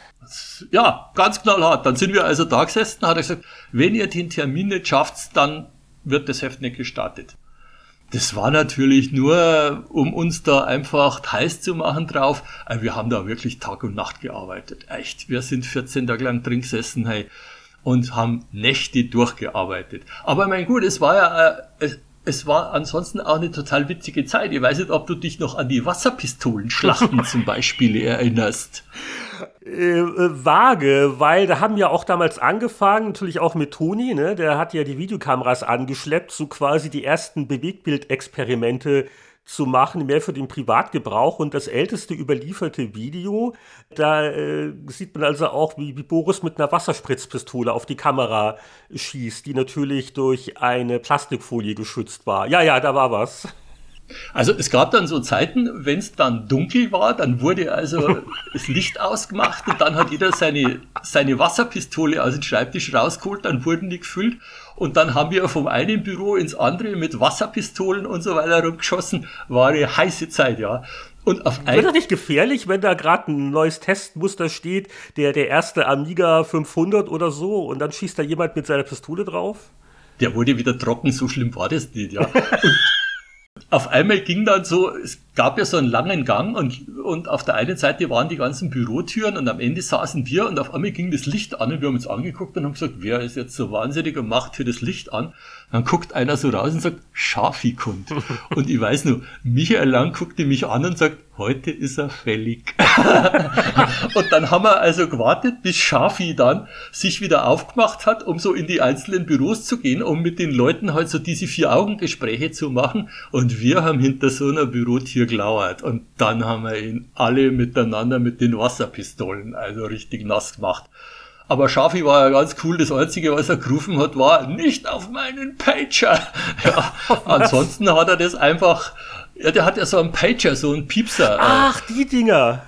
Ja, ganz knallhart. Dann sind wir also da gesessen, hat er gesagt, wenn ihr den Termin nicht schafft, dann wird das Heft nicht gestartet. Das war natürlich nur, um uns da einfach heiß zu machen drauf. Wir haben da wirklich Tag und Nacht gearbeitet. Echt. Wir sind 14 Tage lang drin gesessen, hey, und haben Nächte durchgearbeitet. Aber mein gut, es war ja, äh, es war ansonsten auch eine total witzige Zeit. Ich weiß nicht, ob du dich noch an die Wasserpistolenschlachten [laughs] zum Beispiel erinnerst. Äh, äh, vage, weil da haben ja auch damals angefangen, natürlich auch mit Toni, ne? der hat ja die Videokameras angeschleppt, so quasi die ersten Bewegtbildexperimente zu machen, mehr für den Privatgebrauch. Und das älteste überlieferte Video, da äh, sieht man also auch, wie, wie Boris mit einer Wasserspritzpistole auf die Kamera schießt, die natürlich durch eine Plastikfolie geschützt war. Ja, ja, da war was. Also es gab dann so Zeiten, wenn es dann dunkel war, dann wurde also [laughs] das Licht ausgemacht und dann hat jeder seine, seine Wasserpistole aus dem Schreibtisch rausgeholt, dann wurden die gefüllt und dann haben wir vom einen Büro ins andere mit Wasserpistolen und so weiter rumgeschossen. War eine heiße Zeit, ja. Und auf Wird das nicht gefährlich, wenn da gerade ein neues Testmuster steht, der, der erste Amiga 500 oder so, und dann schießt da jemand mit seiner Pistole drauf? Der wurde wieder trocken, so schlimm war das nicht, ja. Und auf einmal ging dann so, es gab ja so einen langen Gang und, und auf der einen Seite waren die ganzen Bürotüren und am Ende saßen wir und auf einmal ging das Licht an und wir haben uns angeguckt und haben gesagt, wer ist jetzt so wahnsinnig und macht hier das Licht an? Dann guckt einer so raus und sagt, Schafikund. [laughs] und ich weiß nur, Michael Lang guckte mich an und sagt, heute ist er fällig. [laughs] und dann haben wir also gewartet, bis Schafi dann sich wieder aufgemacht hat, um so in die einzelnen Büros zu gehen, um mit den Leuten halt so diese Vier-Augen-Gespräche zu machen. Und wir haben hinter so einer Bürotür gelauert. Und dann haben wir ihn alle miteinander mit den Wasserpistolen also richtig nass gemacht. Aber Schafi war ja ganz cool. Das Einzige, was er gerufen hat, war nicht auf meinen Pager. [laughs] Ja, ansonsten hat er das einfach, ja, der hat ja so einen Pager, so einen Piepser. Ach, die Dinger.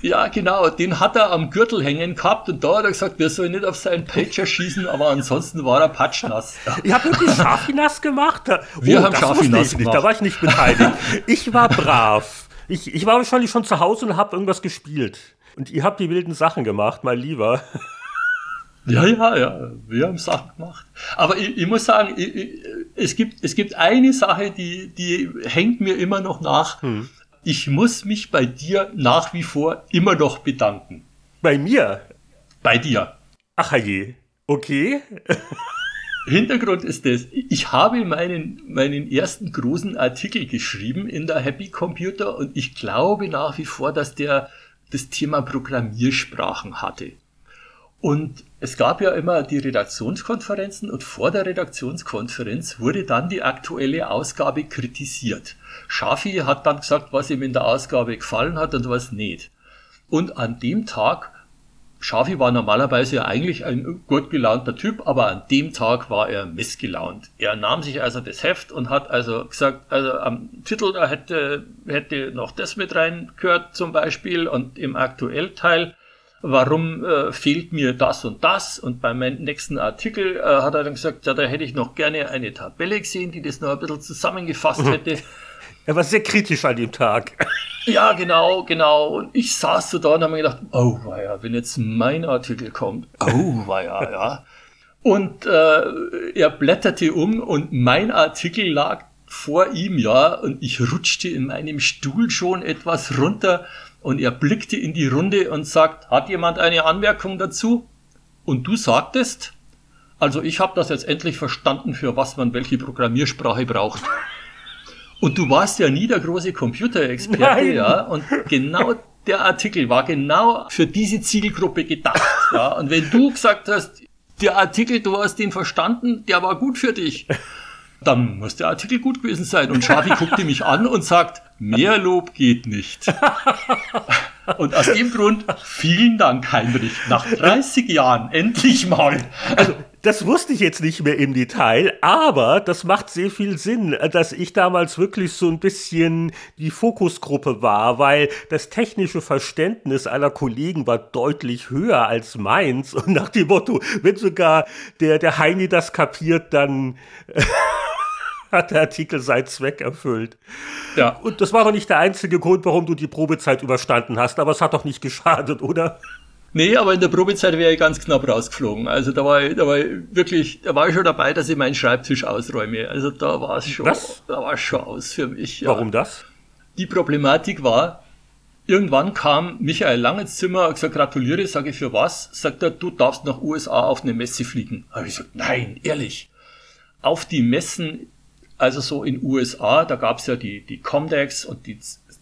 Ja, genau, den hat er am Gürtel hängen gehabt und da hat er gesagt, wir sollen nicht auf seinen Pager schießen, aber ansonsten war er patschnass. Ja. Ihr habt wirklich Schafi nass gemacht? Wir oh, haben Schafi nass gemacht. Da war ich nicht beteiligt. Ich war brav. Ich, ich war wahrscheinlich schon zu Hause und habe irgendwas gespielt. Und ihr habt die wilden Sachen gemacht, mein Lieber. Ja, ja, ja, wir haben Sachen gemacht. Aber ich, ich muss sagen, ich, ich, es, gibt, es gibt eine Sache, die, die hängt mir immer noch nach. Hm. Ich muss mich bei dir nach wie vor immer noch bedanken. Bei mir? Bei dir. Ach je, okay. [laughs] Hintergrund ist das, ich habe meinen, meinen ersten großen Artikel geschrieben in der Happy Computer und ich glaube nach wie vor, dass der das Thema Programmiersprachen hatte. Und es gab ja immer die Redaktionskonferenzen und vor der Redaktionskonferenz wurde dann die aktuelle Ausgabe kritisiert. Schafi hat dann gesagt, was ihm in der Ausgabe gefallen hat und was nicht. Und an dem Tag, Schafi war normalerweise ja eigentlich ein gut gelaunter Typ, aber an dem Tag war er missgelaunt. Er nahm sich also das Heft und hat also gesagt, also am Titel da hätte, hätte noch das mit reingehört zum Beispiel und im Aktuellteil warum äh, fehlt mir das und das? Und beim nächsten Artikel äh, hat er dann gesagt, ja, da hätte ich noch gerne eine Tabelle gesehen, die das noch ein bisschen zusammengefasst hätte. Er war sehr kritisch an dem Tag. [laughs] Ja, genau, genau. Und ich saß so da und habe mir gedacht, oh, weia, wenn jetzt mein Artikel kommt, oh, weia, ja. Und äh, er blätterte um und mein Artikel lag vor ihm, ja, und ich rutschte in meinem Stuhl schon etwas runter und er blickte in die Runde und sagt, hat jemand eine Anmerkung dazu? Und du sagtest, also ich habe das jetzt endlich verstanden, für was man welche Programmiersprache braucht. Und du warst ja nie der große Computerexperte, ja, und genau der Artikel war genau für diese Zielgruppe gedacht, ja. Und wenn du gesagt hast, der Artikel, du hast den verstanden, der war gut für dich, dann muss der Artikel gut gewesen sein. Und Schafi guckte mich an und sagt, mehr Lob geht nicht. [laughs] Und aus dem Grund, vielen Dank, Heinrich. Nach 30 Jahren, endlich mal. Also, das wusste ich jetzt nicht mehr im Detail, aber das macht sehr viel Sinn, dass ich damals wirklich so ein bisschen die Fokusgruppe war, weil das technische Verständnis aller Kollegen war deutlich höher als meins. Und nach dem Motto, wenn sogar der, der Heini das kapiert, dann [laughs] [laughs] hat der Artikel seinen Zweck erfüllt. Ja. Und das war doch nicht der einzige Grund, warum du die Probezeit überstanden hast, aber es hat doch nicht geschadet, oder? Nee, aber in der Probezeit wäre ich ganz knapp rausgeflogen. Also da war ich, da war ich wirklich, da war ich schon dabei, dass ich meinen Schreibtisch ausräume. Also da war es schon, Was? da war es schon aus für mich. Ja. Warum das? Die Problematik war, irgendwann kam Michael Lang ins Zimmer und gesagt, gratuliere, sage ich für was? Sagt er, du darfst nach USA auf eine Messe fliegen. Habe ich gesagt, nein, ehrlich. Auf die Messen also so in USA, da gab's ja die, die Comdex und die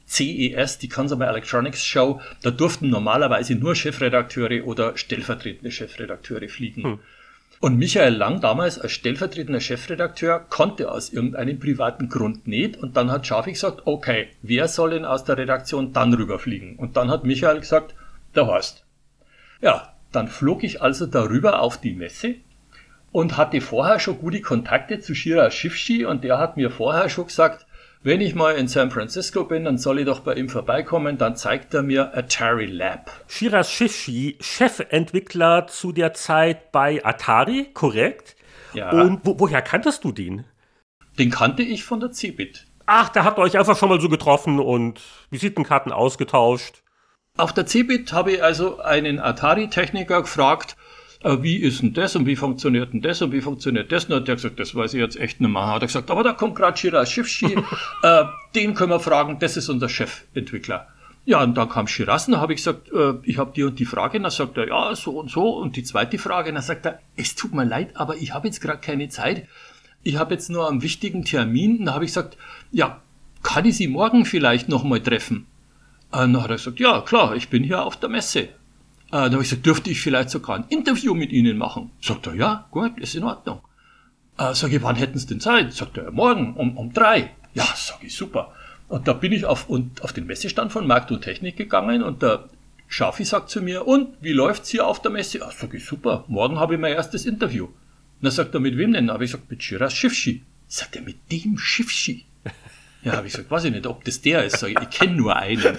CES, die Consumer Electronics Show, da durften normalerweise nur Chefredakteure oder stellvertretende Chefredakteure fliegen. Hm. Und Michael Lang damals als stellvertretender Chefredakteur konnte aus irgendeinem privaten Grund nicht. Und dann hat Schafi gesagt, okay, wer soll denn aus der Redaktion dann rüberfliegen? Und dann hat Michael gesagt, der Horst. Ja, dann flog ich also darüber auf die Messe und hatte vorher schon gute Kontakte zu Shira Shifshi und der hat mir vorher schon gesagt, wenn ich mal in San Francisco bin, dann soll ich doch bei ihm vorbeikommen, dann zeigt er mir Atari Lab. Shiraz Shifshi, Chefentwickler zu der Zeit bei Atari, korrekt? Ja. Und wo, woher kanntest du den? Den kannte ich von der Cebit. Ach, da habt ihr euch einfach schon mal so getroffen und Visitenkarten ausgetauscht. Auf der Cebit habe ich also einen Atari-Techniker gefragt, wie ist denn das und wie funktioniert denn das und wie funktioniert das? Und hat der gesagt, das weiß ich jetzt echt nicht mehr. Hat er gesagt, aber da kommt gerade Shiraz Schiffschi, [laughs] äh, den können wir fragen, das ist unser Chefentwickler. Ja, und dann kam Shiraz und da habe ich gesagt, äh, ich habe die und die Frage. Und dann sagt er, ja, so und so. Und die zweite Frage, und dann sagt er, es tut mir leid, aber ich habe jetzt gerade keine Zeit. Ich habe jetzt nur einen wichtigen Termin. Und da habe ich gesagt, ja, kann ich Sie morgen vielleicht nochmal treffen? Und dann hat er gesagt, ja, klar, ich bin hier auf der Messe. Äh, dann habe ich gesagt, dürfte ich vielleicht sogar ein Interview mit Ihnen machen? Sagt er, ja, gut, ist in Ordnung. Äh, sag ich, wann hätten Sie denn Zeit? Sagt er, morgen um, um drei. Ja, sag ich, super. Und da bin ich auf, und, auf den Messestand von Markt und Technik gegangen und der Schafi sagt zu mir, und wie läuft's hier auf der Messe? Ah, sag ich, super, morgen habe ich mein erstes Interview. Und dann sagt er, mit wem denn? Habe ich gesagt, mit Shiraz Schiffschi. Sagt er, mit dem Schiffschi? Ja, habe ich gesagt, weiß ich nicht, ob das der ist. Sag ich, ich kenne nur einen.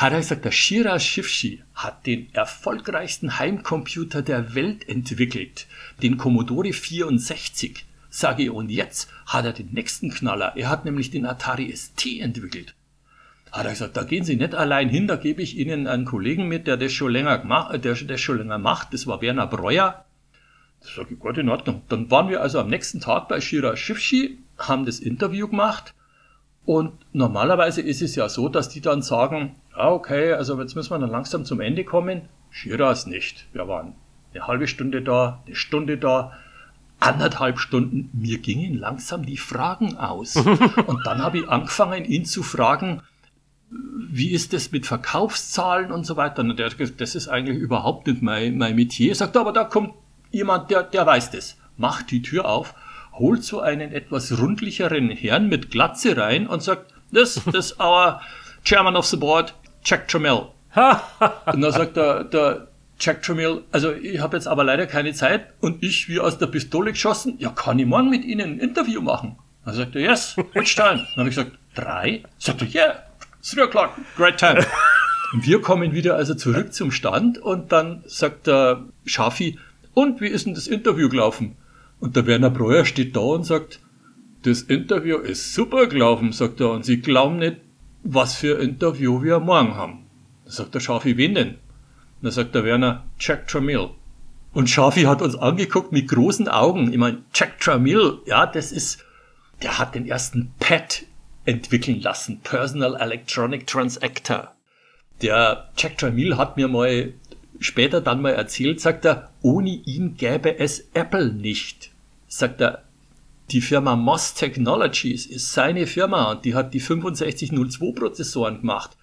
Der Shiraz Schiffschi hat den erfolgreichsten Heimcomputer der Welt entwickelt, den Commodore 64. Sage ich, und jetzt hat er den nächsten Knaller. Er hat nämlich den Atari ST entwickelt. Hat er gesagt, da gehen Sie nicht allein hin, da gebe ich Ihnen einen Kollegen mit, der das schon länger, gemacht, der, der schon länger macht. Das war Werner Breuer. Das sage ich, Gott in Ordnung. Dann waren wir also am nächsten Tag bei Shira Schiffschi, haben das Interview gemacht. Und normalerweise ist es ja so, dass die dann sagen, ja, okay, also jetzt müssen wir dann langsam zum Ende kommen. Shiras nicht. Wir waren eine halbe Stunde da, eine Stunde da anderthalb Stunden, mir gingen langsam die Fragen aus. [laughs] Und dann habe ich angefangen, ihn zu fragen, wie ist das mit Verkaufszahlen und so weiter. Und der hat gesagt, das ist eigentlich überhaupt nicht mein, mein Metier. Er sagt, aber da kommt jemand, der, der weiß das. Macht die Tür auf, holt so einen etwas rundlicheren Herrn mit Glatze rein und sagt, this is [laughs] our chairman of the board, Jack Trammell. [laughs] und dann sagt der, der Jack Tramiel, also ich habe jetzt aber leider keine Zeit und ich wie aus der Pistole geschossen, ja, kann ich morgen mit Ihnen ein Interview machen? Dann sagt er, yes, which time? Dann habe ich gesagt, drei? Sagt er, yeah, three o'clock, great time. Und wir kommen wieder also zurück zum Stand und dann sagt der Schafi, und wie ist denn das Interview gelaufen? Und der Werner Breuer steht da und sagt, das Interview ist super gelaufen, sagt er, und Sie glauben nicht, was für ein Interview wir morgen haben. Dann sagt der Schafi, wen denn? Und dann sagt der Werner, Jack Tramiel. Und Schafi hat uns angeguckt mit großen Augen. Ich meine, Jack Tramiel, ja, das ist, der hat den ersten PET entwickeln lassen, Personal Electronic Transactor. Der Jack Tramiel hat mir mal später dann mal erzählt, sagt er, ohne ihn gäbe es Apple nicht. Sagt er, die Firma Moss Technologies ist seine Firma und die hat die 6502 Prozessoren gemacht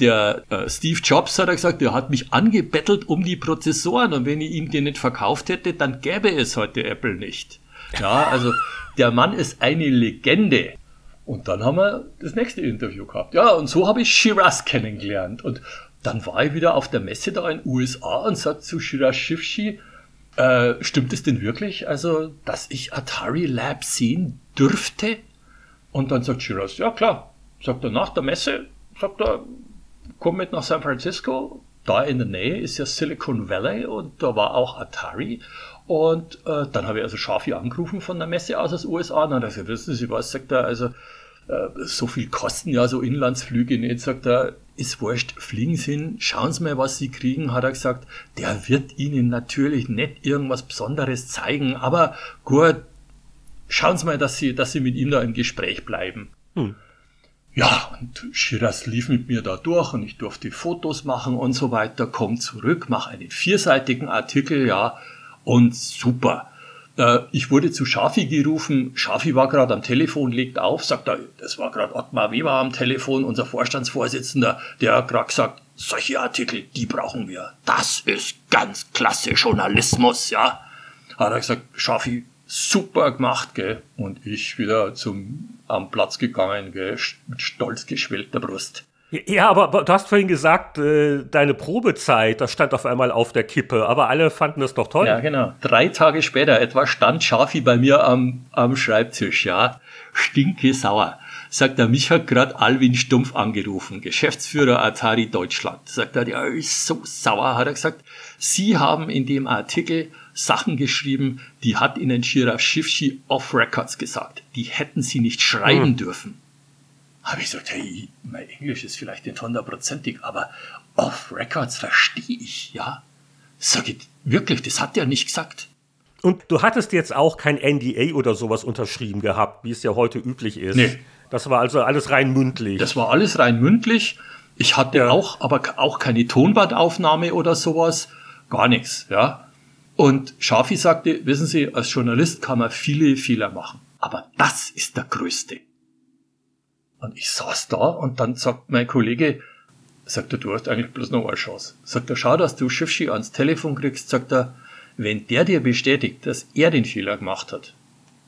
der äh, Steve Jobs hat er gesagt, der hat mich angebettelt um die Prozessoren und wenn ich ihm die nicht verkauft hätte, dann gäbe es heute Apple nicht. Ja, also der Mann ist eine Legende. Und dann haben wir das nächste Interview gehabt. Ja, und so habe ich Shiraz kennengelernt. Und dann war ich wieder auf der Messe da in USA und sagte zu Shiraz Shifshi, äh, stimmt es denn wirklich, also, dass ich Atari Lab sehen dürfte? Und dann sagt Shiraz, ja klar. Sagt er, nach der Messe, sagt er, komm mit nach San Francisco. Da in der Nähe ist ja Silicon Valley und da war auch Atari. Und äh, dann habe ich also Schafi angerufen von der Messe aus aus USA. Und dann hat er gesagt, wissen Sie was, sagt er, also so viel kosten ja so Inlandsflüge nicht, sagt er, ist wurscht, fliegen Sie hin, schauen Sie mal, was Sie kriegen, hat er gesagt. Der wird Ihnen natürlich nicht irgendwas Besonderes zeigen, aber gut, schauen Sie mal, dass Sie, dass Sie mit ihm da im Gespräch bleiben. Hm. Ja, und Shiraz lief mit mir da durch und ich durfte Fotos machen und so weiter, komm zurück, mach einen vierseitigen Artikel, ja, und super. Äh, ich wurde zu Schafi gerufen. Schafi war gerade am Telefon, legt auf, sagt er, das war gerade Ottmar Weber am Telefon, unser Vorstandsvorsitzender, der hat gerade gesagt, solche Artikel, die brauchen wir. Das ist ganz klasse Journalismus, ja. Hat er gesagt, Schafi, super gemacht, gell? Und ich wieder zum am Platz gegangen, gell? mit stolz geschwellter Brust. Ja, aber du hast vorhin gesagt, äh, deine Probezeit, das stand auf einmal auf der Kippe, aber alle fanden das doch toll. Ja, genau. Drei Tage später etwa stand Schafi bei mir am, am Schreibtisch, ja. Stinke sauer. Sagt er, mich hat gerade Alwin Stumpf angerufen, Geschäftsführer Atari Deutschland. Sagt er, ja, ist so sauer, hat er gesagt. Sie haben in dem Artikel Sachen geschrieben, die hat Ihnen Shira Shifshi off Records gesagt. Die hätten Sie nicht schreiben hm. dürfen habe ich gesagt, hey, mein Englisch ist vielleicht nicht hundertprozentig, aber off Records verstehe ich, ja. Sag ich, wirklich, das hat er nicht gesagt. Und du hattest jetzt auch kein NDA oder sowas unterschrieben gehabt, wie es ja heute üblich ist. Nee. Das war also alles rein mündlich. Das war alles rein mündlich. Ich hatte ja. auch, aber auch keine Tonbandaufnahme oder sowas. Gar nichts, ja. Und Schafi sagte, wissen Sie, als Journalist kann man viele Fehler machen. Aber das ist der größte. Und ich saß da und dann sagt mein Kollege, sagt er, du hast eigentlich bloß noch eine Chance. Sagt er, schau, dass du Schiffschi ans Telefon kriegst, sagt er, wenn der dir bestätigt, dass er den Fehler gemacht hat,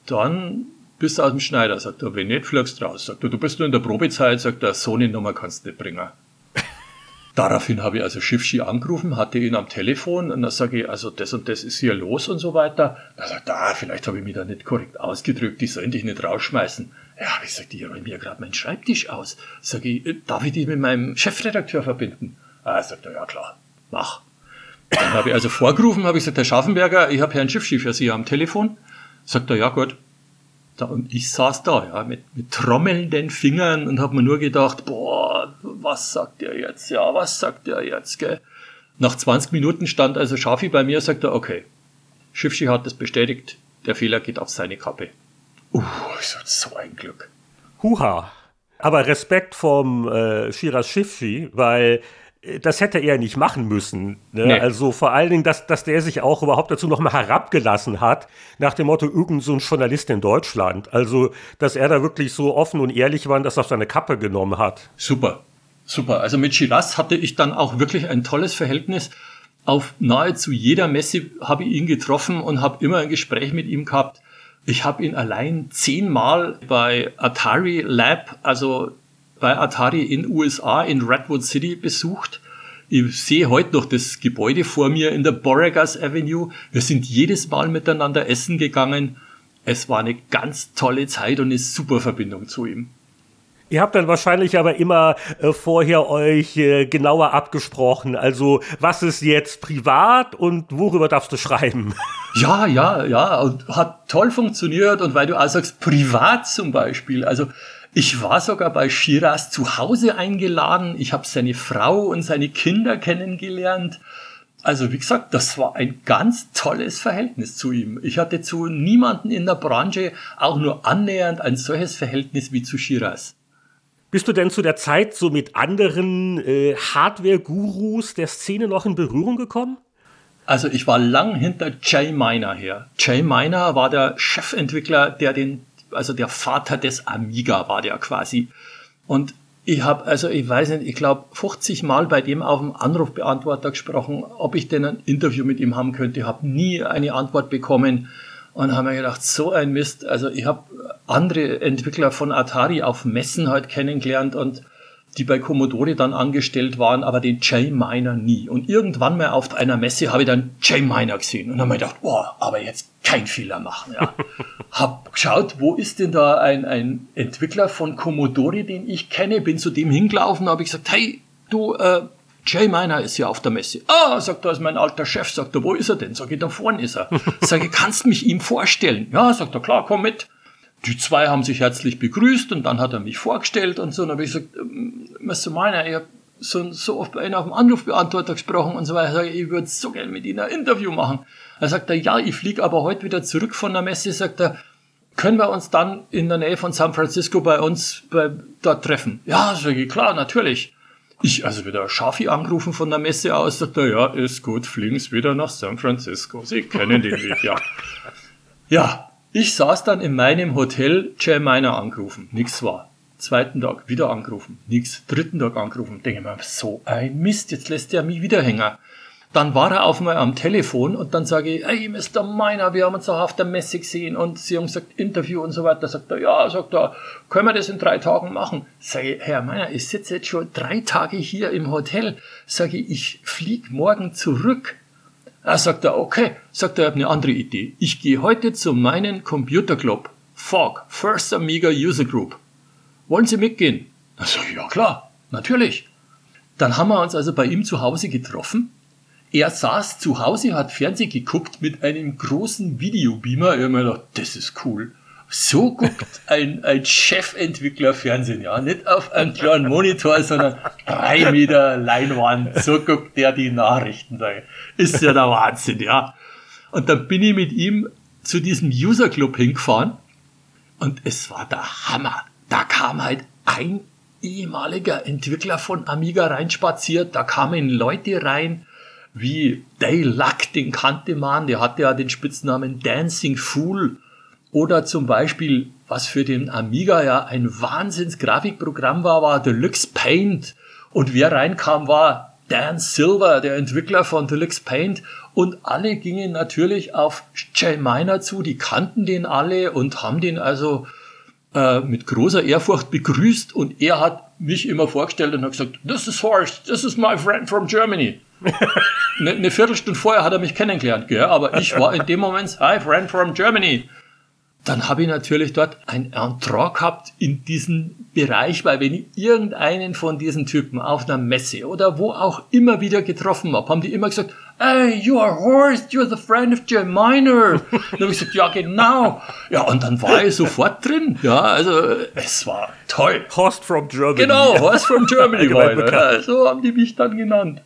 dann bist du aus dem Schneider, sagt er, wenn nicht, fliegst raus. Sagt er, du bist nur in der Probezeit, sagt er, so eine Nummer kannst du nicht bringen. [laughs] Daraufhin habe ich also Schiffschi angerufen, hatte ihn am Telefon und dann sage ich, also das und das ist hier los und so weiter. Er sagt, ah, vielleicht habe ich mich da nicht korrekt ausgedrückt, die sollen dich nicht rausschmeißen. Ja, ich sag, die räumen mir gerade meinen Schreibtisch aus. Sag ich, äh, darf ich die mit meinem Chefredakteur verbinden? Ah, sagt er, ja klar, mach. Dann habe ich also vorgerufen, habe ich gesagt, Herr Schaffenberger, ich habe Herrn Schiffschi für Sie am Telefon. Sagt er, ja gut. Da, und ich saß da, ja, mit, mit trommelnden Fingern und habe mir nur gedacht, boah, was sagt er jetzt? Ja, was sagt er jetzt, gell? Nach 20 Minuten stand also Schafi bei mir, sagt er, okay, Schiffschi hat das bestätigt, der Fehler geht auf seine Kappe. Uh, so ein Glück. Huha. Aber Respekt vom äh, Shiraz Shifshi, weil äh, das hätte er nicht machen müssen. Ne? Nee. Also vor allen Dingen, dass, dass der sich auch überhaupt dazu nochmal herabgelassen hat, nach dem Motto, irgend so ein Journalist in Deutschland. Also, dass er da wirklich so offen und ehrlich war und das auf seine Kappe genommen hat. Super, super. Also mit Shiraz hatte ich dann auch wirklich ein tolles Verhältnis. Auf nahezu jeder Messe habe ich ihn getroffen und habe immer ein Gespräch mit ihm gehabt. Ich habe ihn allein zehnmal bei Atari Lab, also bei Atari in USA in Redwood City besucht. Ich sehe heute noch das Gebäude vor mir in der Borregas Avenue. Wir sind jedes Mal miteinander essen gegangen. Es war eine ganz tolle Zeit und eine super Verbindung zu ihm. Ihr habt dann wahrscheinlich aber immer äh, vorher euch äh, genauer abgesprochen. Also, was ist jetzt privat und worüber darfst du schreiben? [laughs] Ja, ja, ja. Und hat toll funktioniert. Und weil du auch sagst, privat zum Beispiel. Also, ich war sogar bei Shiraz zu Hause eingeladen. Ich habe seine Frau und seine Kinder kennengelernt. Also wie gesagt, das war ein ganz tolles Verhältnis zu ihm. Ich hatte zu niemanden in der Branche auch nur annähernd ein solches Verhältnis wie zu Shiraz. Bist du denn zu der Zeit so mit anderen äh, Hardware-Gurus der Szene noch in Berührung gekommen? Also ich war lang hinter Jay Miner her. Jay Miner war der Chefentwickler, der den, also der Vater des Amiga war der quasi. Und ich habe, also ich weiß nicht, ich glaube 50 Mal bei dem auf dem Anrufbeantworter gesprochen, ob ich denn ein Interview mit ihm haben könnte. Habe nie eine Antwort bekommen und haben mir gedacht, so ein Mist. Also ich habe andere Entwickler von Atari auf Messen halt kennengelernt und die bei Commodore dann angestellt waren, aber den J-Miner nie. Und irgendwann mal auf einer Messe habe ich dann J-Miner gesehen und habe mir gedacht, boah, aber jetzt kein Fehler machen. Ja. [laughs] hab geschaut, wo ist denn da ein, ein Entwickler von Commodore, den ich kenne, bin zu dem hingelaufen, habe ich gesagt, hey, du, äh, Jay Miner ist ja auf der Messe. Ah, sagt er, ist mein alter Chef. Sagt er, wo ist er denn? Sag ich, da vorne ist er. [laughs] Sag ich, kannst mich ihm vorstellen? Ja, sagt er, klar, komm mit. Die zwei haben sich herzlich begrüßt und dann hat er mich vorgestellt und so. Und dann habe ich gesagt, ähm, Mr. Miner, ich habe so, so oft bei Ihnen auf dem Anrufbeantworter gesprochen und so weiter. Sag ich, ich würde so gerne mit Ihnen ein Interview machen. Er sagt er, ja, ich fliege aber heute wieder zurück von der Messe. Sagt er, können wir uns dann in der Nähe von San Francisco bei uns bei, dort treffen? Ja, sag ich, klar, natürlich. Ich also wieder Schafi angerufen von der Messe aus, sagt er, ja, ist gut, fliegen Sie wieder nach San Francisco. Sie kennen den Weg, ja. [laughs] Ja, ich saß dann in meinem Hotel, Jay Miner angerufen, nix war. Zweiten Tag wieder angerufen, nix. Dritten Tag angerufen, denke mir, so ein Mist, jetzt lässt er mich wieder hängen. Dann war er auf einmal am Telefon und dann sage ich, hey, Mr. Miner, wir haben uns doch auf der Messe gesehen und Sie haben gesagt, Interview und so weiter. Sagt er, ja, sagt er, können wir das in drei Tagen machen? Sage ich, Herr Miner, ich sitze jetzt schon drei Tage hier im Hotel. Sage ich, ich fliege morgen zurück. Er sagt er, okay. Sagt er, ich habe eine andere Idee. Ich gehe heute zu meinem Computerclub. FOG, First Amiga User Group. Wollen Sie mitgehen? Dann sage ich, ja klar, natürlich. Dann haben wir uns also bei ihm zu Hause getroffen er saß zu Hause, hat Fernsehen geguckt mit einem großen Videobeamer. Ich habe mir gedacht, das ist cool. So guckt ein, ein Chefentwickler Fernsehen, ja. Nicht auf einem kleinen Monitor, sondern drei Meter Leinwand. So guckt der die Nachrichten. Da. Ist ja der Wahnsinn, ja. Und dann bin ich mit ihm zu diesem User Club hingefahren und es war der Hammer. Da kam halt ein ehemaliger Entwickler von Amiga reinspaziert, da kamen Leute rein, wie Dale Luck, den kannte man, der hatte ja den Spitznamen Dancing Fool. Oder zum Beispiel, was für den Amiga ja ein Wahnsinns-Grafikprogramm war, war Deluxe Paint. Und wer reinkam, war Dan Silver, der Entwickler von Deluxe Paint. Und alle gingen natürlich auf Jay Miner zu, die kannten den alle und haben den also äh, mit großer Ehrfurcht begrüßt. Und er hat mich immer vorgestellt und hat gesagt, this is Horst, this is my friend from Germany eine, Viertelstunde vorher hat er mich kennengelernt, gell? aber ich war in dem Moment, hi, friend from Germany. Dann habe ich natürlich dort ein Entrant gehabt in diesem Bereich, weil wenn ich irgendeinen von diesen Typen auf einer Messe oder wo auch immer wieder getroffen habe, haben die immer gesagt, hey, you are Horst, you're the friend of Jim Miner. dann habe ich gesagt, ja genau. Ja, und dann war ich sofort drin. Ja, also es war toll. Horst from Germany. Genau, Horst from Germany. [laughs] war ja, so haben die mich dann genannt.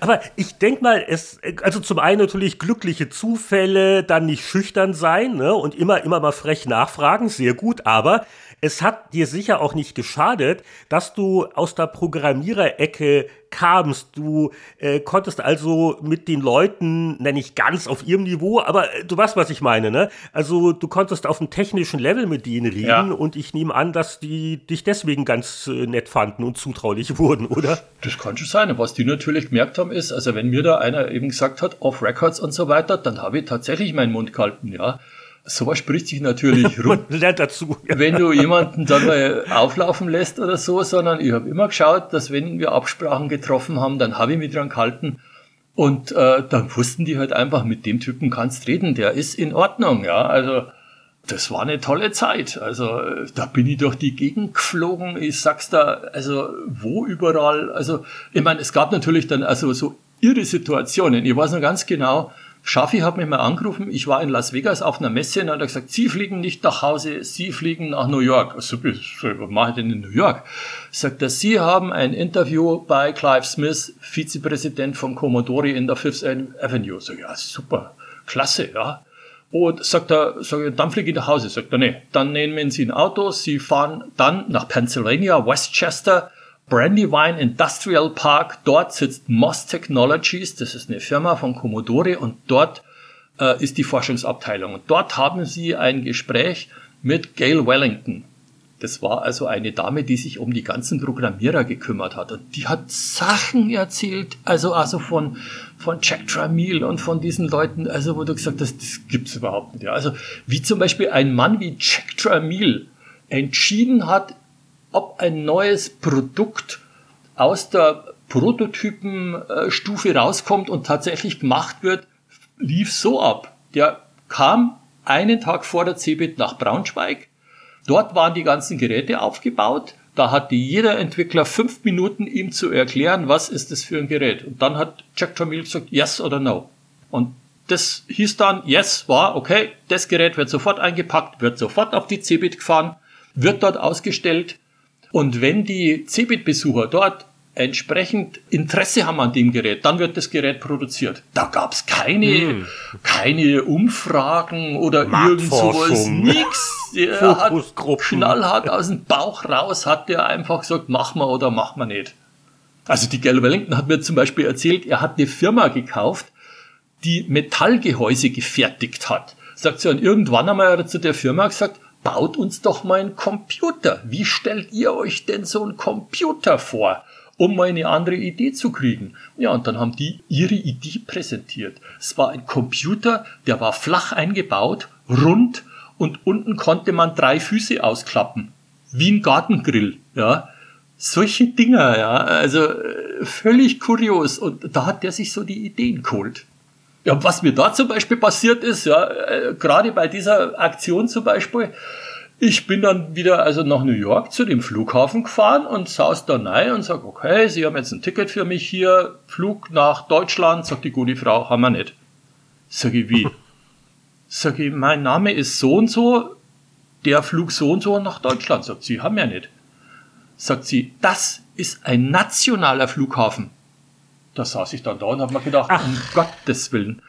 Aber ich denke mal, es, also zum einen natürlich glückliche Zufälle, dann nicht schüchtern sein ne, und immer, immer mal frech nachfragen, sehr gut, aber es hat dir sicher auch nicht geschadet, dass du aus der Programmiererecke kamst. Du äh, konntest also mit den Leuten, nenne nicht ganz auf ihrem Niveau, aber äh, du weißt, was ich meine, ne? Also du konntest auf einem technischen Level mit denen reden ja. und ich nehme an, dass die dich deswegen ganz äh, nett fanden und zutraulich [laughs] wurden, oder? Das kann schon sein. Was die natürlich gemerkt haben, ist, also wenn mir da einer eben gesagt hat, off Records und so weiter, dann habe ich tatsächlich meinen Mund gehalten, ja sowas spricht sich natürlich [laughs] rum. dazu. Ja. Wenn du jemanden dann mal auflaufen lässt oder so, sondern ich habe immer geschaut, dass wenn wir Absprachen getroffen haben, dann habe ich mich dran gehalten. Und äh, dann wussten die halt einfach, mit dem Typen kannst reden, der ist in Ordnung, ja. Also das war eine tolle Zeit. Also da bin ich durch die Gegend geflogen. Ich sag's da, also wo überall. Also ich meine, es gab natürlich dann also so irre Situationen. Ich weiß noch ganz genau, Schaffi hat mich mal angerufen, ich war in Las Vegas auf einer Messe und hat gesagt, Sie fliegen nicht nach Hause, Sie fliegen nach New York. Also, was mache ich denn in New York? Sagt er, Sie haben ein Interview bei Clive Smith, Vizepräsident von Commodore in der Fifth Avenue. So, ja, super, klasse, ja. Und sagt er, sag dann fliege ich nach Hause. Sagt er, nee, dann nehmen Sie ein Auto, Sie fahren dann nach Pennsylvania, Westchester, Brandywine Industrial Park. Dort sitzt Moss Technologies, das ist eine Firma von Commodore und dort äh, ist die Forschungsabteilung. Und dort haben sie ein Gespräch mit Gail Wellington. Das war also eine Dame, die sich um die ganzen Programmierer gekümmert hat. Und die hat Sachen erzählt, also, also von, von Jack Tramiel und von diesen Leuten, also wo du gesagt hast, das gibt's überhaupt nicht. Also wie zum Beispiel ein Mann wie Jack Tramiel entschieden hat, ob ein neues Produkt aus der Prototypenstufe rauskommt und tatsächlich gemacht wird, lief so ab. Der kam einen Tag vor der CeBIT nach Braunschweig. Dort waren die ganzen Geräte aufgebaut. Da hatte jeder Entwickler fünf Minuten, ihm zu erklären, was ist das für ein Gerät. Und dann hat Jack Tramiel gesagt, yes oder no. Und das hieß dann, yes, war okay, das Gerät wird sofort eingepackt, wird sofort auf die CeBIT gefahren, wird dort ausgestellt und wenn die Cebit-Besucher dort entsprechend Interesse haben an dem Gerät, dann wird das Gerät produziert. Da gab's keine, hm. keine Umfragen oder irgend sowas, nix. [laughs] Er hat knallhart aus dem Bauch raus, hat der einfach gesagt, mach mal oder mach mal nicht. Also die Gail Wellington hat mir zum Beispiel erzählt, er hat eine Firma gekauft, die Metallgehäuse gefertigt hat. Sagt sie, und irgendwann einmal zu der Firma gesagt, baut uns doch mal einen Computer. Wie stellt ihr euch denn so einen Computer vor? um mal eine andere Idee zu kriegen. Ja, und dann haben die ihre Idee präsentiert. Es war ein Computer, der war flach eingebaut, rund und unten konnte man drei Füße ausklappen. Wie ein Gartengrill, ja. Solche Dinger, ja. Also äh, völlig kurios. Und da hat der sich so die Ideen geholt. Ja, was mir da zum Beispiel passiert ist, ja, äh, gerade bei dieser Aktion zum Beispiel, ich bin dann wieder also nach New York zu dem Flughafen gefahren und saß da rein und sag, okay, Sie haben jetzt ein Ticket für mich hier, Flug nach Deutschland, sagt die gute Frau, haben wir nicht. Sag ich, wie? [laughs] Sag ich, mein Name ist so und so, der Flug so und so nach Deutschland. Sagt sie, haben wir nicht. Sagt sie, das ist ein nationaler Flughafen. Da saß ich dann da und habe mir gedacht, Ach. um Gottes Willen.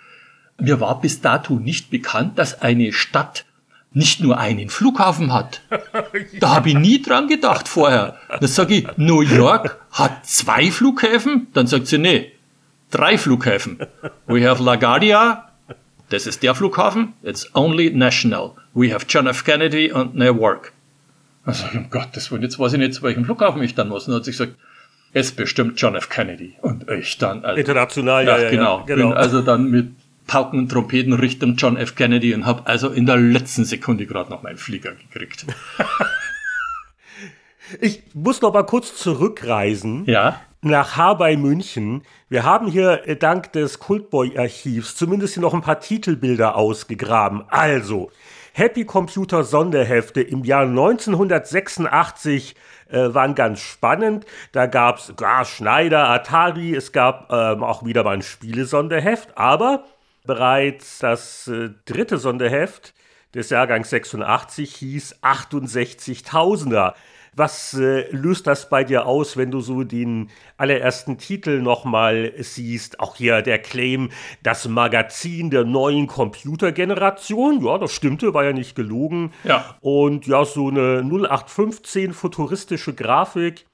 Mir war bis dato nicht bekannt, dass eine Stadt nicht nur einen Flughafen hat. [laughs] Da habe ich nie dran gedacht vorher. Dann sage ich, New York hat zwei Flughäfen? Dann sagt sie, nee, drei Flughäfen. We have LaGuardia, das ist der Flughafen, it's only national. We have John F. Kennedy und Newark. Sage ich, um Gottes Willen, jetzt weiß ich nicht, zu welchem Flughafen ich dann muss. Und dann hat sie gesagt, es bestimmt John F. Kennedy. Und ich dann. Also, International, ja, ja, genau. Ja, genau. Bin also dann mit Pauken und Trompeten Richtung John F. Kennedy und habe also in der letzten Sekunde gerade noch meinen Flieger gekriegt. [laughs] ich muss noch mal kurz zurückreisen. Ja. Nach H bei München. Wir haben hier äh, dank des Cultboy-Archivs zumindest hier noch ein paar Titelbilder ausgegraben. Also, Happy Computer Sonderhefte im Jahr 1986 äh, waren ganz spannend. Da gab es Schneider, Atari, es gab ähm, auch wieder mal ein Spielesonderheft, aber bereits das äh, dritte Sonderheft des Jahrgangs 86 hieß 68.000er. Was äh, löst das bei dir aus, wenn du so den allerersten Titel nochmal siehst? Auch hier der Claim, das Magazin der neuen Computergeneration. Ja, das stimmte, war ja nicht gelogen. Ja. Und ja, so eine 0815 futuristische Grafik.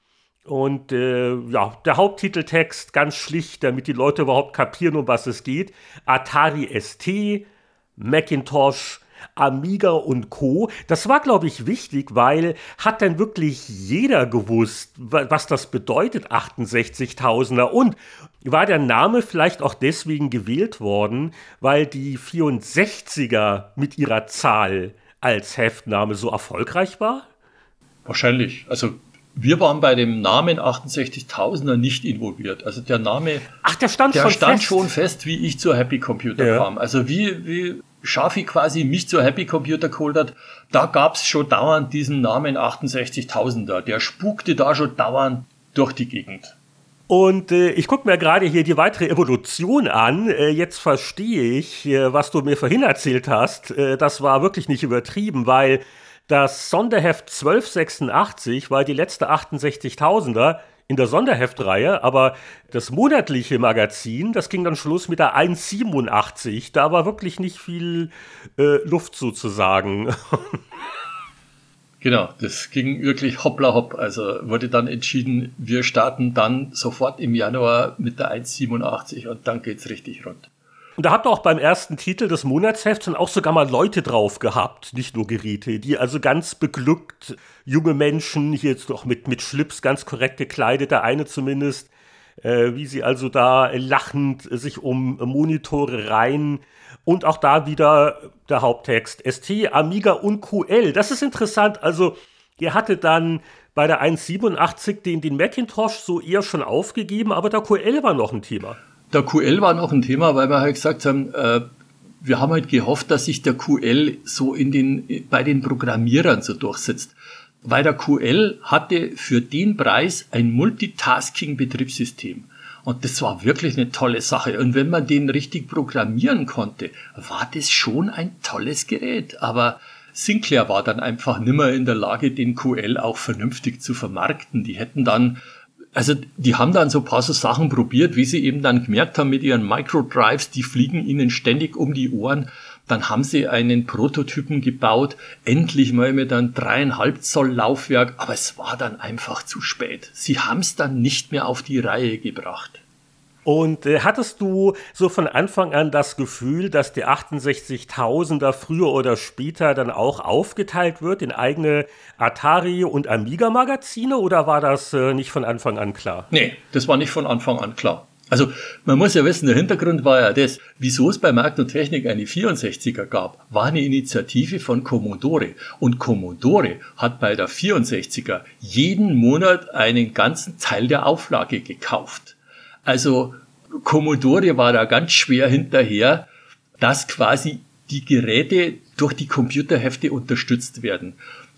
Und äh, ja, der Haupttiteltext ganz schlicht, damit die Leute überhaupt kapieren, um was es geht. Atari ST, Macintosh, Amiga und Co. Das war, glaube ich, wichtig, weil hat dann wirklich jeder gewusst, was das bedeutet, 68.000er. Und war der Name vielleicht auch deswegen gewählt worden, weil die 64er mit ihrer Zahl als Heftname so erfolgreich war? Wahrscheinlich. Also wir waren bei dem Namen 68.000er nicht involviert. Also der Name, Ach, der stand, der schon, stand fest. schon fest, wie ich zur Happy Computer ja. kam. Also wie, wie Schafi quasi mich zur Happy Computer geholt hat, da gab's schon dauernd diesen Namen 68.000er. Der spukte da schon dauernd durch die Gegend. Und äh, ich gucke mir gerade hier die weitere Evolution an. Äh, jetzt verstehe ich, äh, was du mir vorhin erzählt hast. Äh, das war wirklich nicht übertrieben, weil das Sonderheft 1286 war die letzte 68.000er in der Sonderheftreihe, aber das monatliche Magazin, das ging dann Schluss mit der 187. Da war wirklich nicht viel äh, Luft sozusagen. [laughs] Genau, das ging wirklich hoppla hopp. Also wurde dann entschieden, wir starten dann sofort im Januar mit der 187 und dann geht's richtig rund. Und da habt ihr auch beim ersten Titel des Monatshefts dann auch sogar mal Leute drauf gehabt, nicht nur Geräte, die also ganz beglückt, junge Menschen, hier jetzt noch mit, mit Schlips ganz korrekt gekleidet, der eine zumindest, äh, wie sie also da lachend sich um Monitore rein und auch da wieder der Haupttext ST, Amiga und QL. Das ist interessant. Also, ihr hattet dann bei der 187 den, den Macintosh so eher schon aufgegeben, aber der QL war noch ein Thema. Der QL war noch ein Thema, weil wir halt gesagt haben, äh, wir haben halt gehofft, dass sich der QL so in den, bei den Programmierern so durchsetzt. Weil der QL hatte für den Preis ein Multitasking-Betriebssystem. Und das war wirklich eine tolle Sache. Und wenn man den richtig programmieren konnte, war das schon ein tolles Gerät. Aber Sinclair war dann einfach nimmer in der Lage, den QL auch vernünftig zu vermarkten. Die hätten dann also die haben dann so paar so Sachen probiert, wie sie eben dann gemerkt haben mit ihren Microdrives, die fliegen ihnen ständig um die Ohren. Dann haben sie einen Prototypen gebaut, endlich mal mit einem dreieinhalb Zoll Laufwerk, aber es war dann einfach zu spät. Sie haben es dann nicht mehr auf die Reihe gebracht. Und äh, hattest du so von Anfang an das Gefühl, dass die 68.000er früher oder später dann auch aufgeteilt wird in eigene Atari- und Amiga-Magazine oder war das äh, nicht von Anfang an klar? Nee, das war nicht von Anfang an klar. Also man muss ja wissen, der Hintergrund war ja das, wieso es bei Markt und Technik eine 64er gab, war eine Initiative von Commodore. Und Commodore hat bei der 64er jeden Monat einen ganzen Teil der Auflage gekauft. Also Commodore war da ganz schwer hinterher, dass quasi die Geräte durch die Computerhefte unterstützt werden.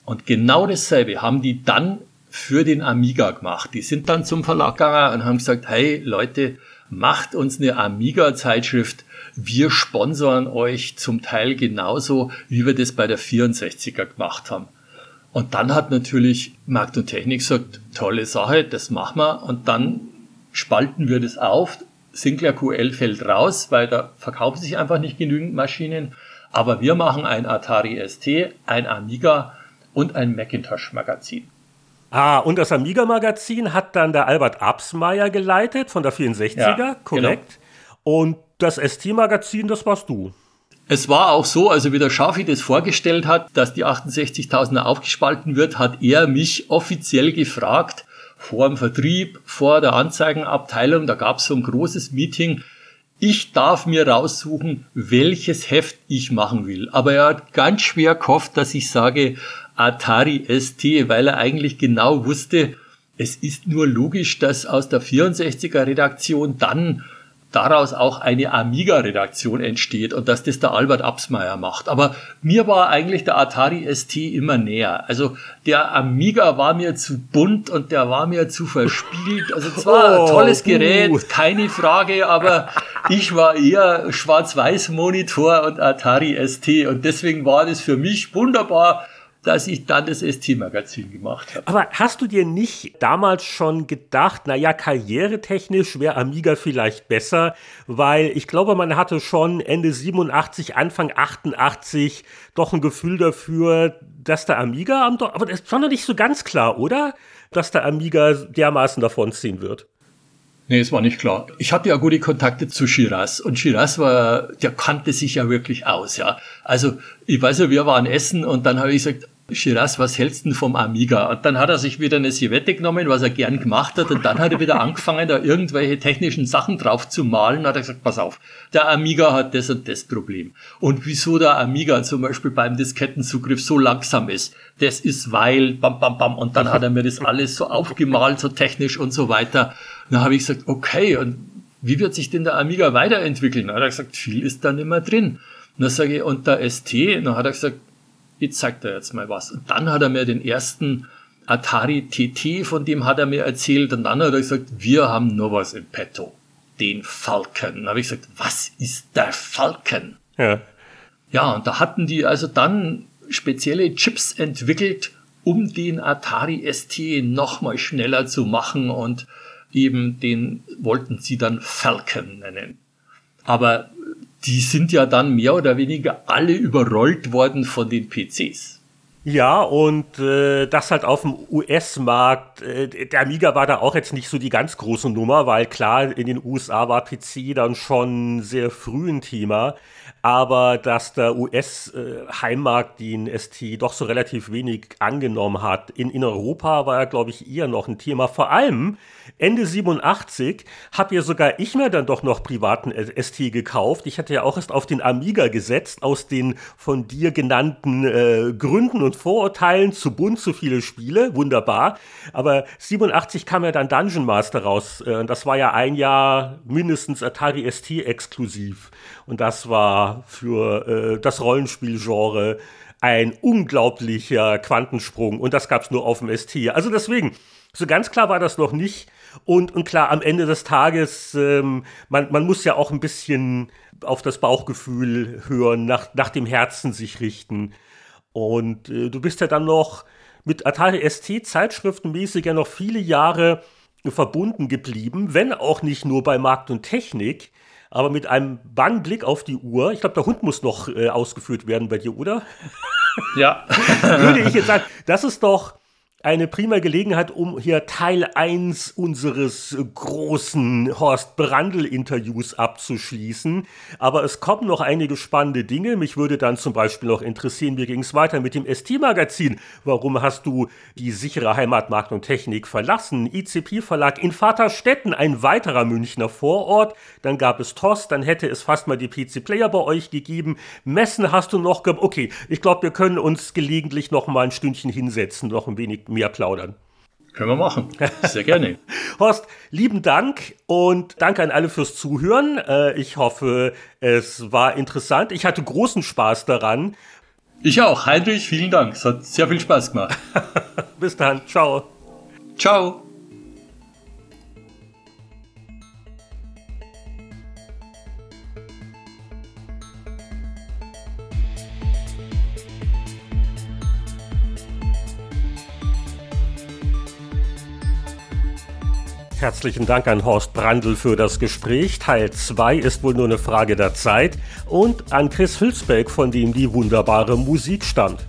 Und genau dasselbe haben die dann für den Amiga gemacht. Die sind dann zum Verlag gegangen und haben gesagt, hey Leute, macht uns eine Amiga-Zeitschrift. Wir sponsern euch zum Teil genauso, wie wir das bei der 64er gemacht haben. Und dann hat natürlich Markt und Technik gesagt, tolle Sache, das machen wir. Und dann spalten wir das auf. Sinclair QL fällt raus, weil da verkaufen sich einfach nicht genügend Maschinen. Aber wir machen ein Atari ST, ein Amiga und ein Macintosh-Magazin. Ah, und das Amiga-Magazin hat dann der Albert Absmeier geleitet von der 64er, ja, korrekt. Genau. Und das ST-Magazin, das warst du. Es war auch so, also wie der Schafi das vorgestellt hat, dass die 68.000er aufgespalten wird, hat er mich offiziell gefragt, vor dem Vertrieb, vor der Anzeigenabteilung, da gab es so ein großes Meeting, ich darf mir raussuchen, welches Heft ich machen will. Aber er hat ganz schwer gehofft, dass ich sage Atari ST, weil er eigentlich genau wusste, es ist nur logisch, dass aus der 64er Redaktion dann daraus auch eine Amiga-Redaktion entsteht und dass das der Albert Absmeier macht. Aber mir war eigentlich der Atari ST immer näher. Also der Amiga war mir zu bunt und der war mir zu verspielt. Also zwar oh, ein tolles Gerät, uh. keine Frage, aber [laughs] ich war eher Schwarz-Weiß-Monitor und Atari ST und deswegen war das für mich wunderbar dass ich dann das ST-Magazin gemacht habe. Aber hast du dir nicht damals schon gedacht, naja, karrieretechnisch wäre Amiga vielleicht besser, weil ich glaube, man hatte schon Ende 87, Anfang 88 doch ein Gefühl dafür, dass der Amiga am aber das war noch nicht so ganz klar, oder? Dass der Amiga dermaßen davonziehen wird. Nee, es war nicht klar. Ich hatte ja gute Kontakte zu Shiraz und Shiraz war, der kannte sich ja wirklich aus, ja. Also, ich weiß ja, wir waren essen und dann habe ich gesagt, Shiraz, was hältst du vom Amiga? Und dann hat er sich wieder eine Sivette genommen, was er gern gemacht hat, und dann hat er wieder angefangen, da irgendwelche technischen Sachen drauf zu malen, hat er gesagt, pass auf, der Amiga hat das und das Problem. Und wieso der Amiga zum Beispiel beim Diskettenzugriff so langsam ist, das ist weil, bam, bam, bam, und dann hat er mir das alles so aufgemalt, so technisch und so weiter. Und dann habe ich gesagt, okay, und wie wird sich denn der Amiga weiterentwickeln? Dann hat er gesagt, viel ist da nicht mehr drin. Und dann sage ich, und der ST? Und dann hat er gesagt, ich zeig dir jetzt mal was. Und dann hat er mir den ersten Atari TT, von dem hat er mir erzählt. Und dann hat er gesagt, wir haben noch was im Petto. Den Falcon. Dann habe ich gesagt, was ist der Falcon? Ja. Ja, und da hatten die also dann spezielle Chips entwickelt, um den Atari ST nochmal schneller zu machen und eben den wollten sie dann Falcon nennen. Aber die sind ja dann mehr oder weniger alle überrollt worden von den PCs. Ja, und äh, das halt auf dem US-Markt. Äh, der Amiga war da auch jetzt nicht so die ganz große Nummer, weil klar, in den USA war PC dann schon sehr früh ein Thema. Aber dass der US-Heimmarkt den ST doch so relativ wenig angenommen hat. In, in Europa war er, glaube ich, eher noch ein Thema. Vor allem Ende 87 habe ja sogar ich mir dann doch noch privaten ST gekauft. Ich hatte ja auch erst auf den Amiga gesetzt, aus den von dir genannten äh, Gründen und Vorurteilen zu bunt, zu viele Spiele, wunderbar. Aber 87 kam ja dann Dungeon Master raus. Äh, das war ja ein Jahr mindestens Atari ST exklusiv. Und das war für äh, das Rollenspielgenre ein unglaublicher Quantensprung. Und das gab es nur auf dem ST. Also deswegen, so ganz klar war das noch nicht. Und, und klar, am Ende des Tages, ähm, man, man muss ja auch ein bisschen auf das Bauchgefühl hören, nach, nach dem Herzen sich richten. Und äh, du bist ja dann noch mit Atari ST zeitschriftenmäßig ja noch viele Jahre verbunden geblieben, wenn auch nicht nur bei Markt und Technik, aber mit einem bangen Blick auf die Uhr. Ich glaube, der Hund muss noch äh, ausgeführt werden bei dir, oder? Ja. [laughs] Würde ich jetzt sagen, das ist doch eine prima Gelegenheit, um hier Teil 1 unseres großen Horst Brandl-Interviews abzuschließen. Aber es kommen noch einige spannende Dinge. Mich würde dann zum Beispiel noch interessieren, wie ging es weiter mit dem ST-Magazin? Warum hast du die sichere Heimatmarkt und Technik verlassen? ICP-Verlag in Vaterstetten, ein weiterer Münchner Vorort. Dann gab es TOS, dann hätte es fast mal die PC-Player bei euch gegeben. Messen hast du noch, okay, ich glaube, wir können uns gelegentlich noch mal ein Stündchen hinsetzen, noch ein wenig mehr plaudern. Können wir machen. Sehr gerne. [laughs] Horst, lieben Dank und danke an alle fürs Zuhören. Äh, ich hoffe, es war interessant. Ich hatte großen Spaß daran. Ich auch. Heinrich, vielen Dank. Es hat sehr viel Spaß gemacht. [laughs] Bis dann. Ciao. Ciao. Herzlichen Dank an Horst Brandl für das Gespräch. Teil 2 ist wohl nur eine Frage der Zeit. Und an Chris Hülsbeck, von dem die wunderbare Musik stammt.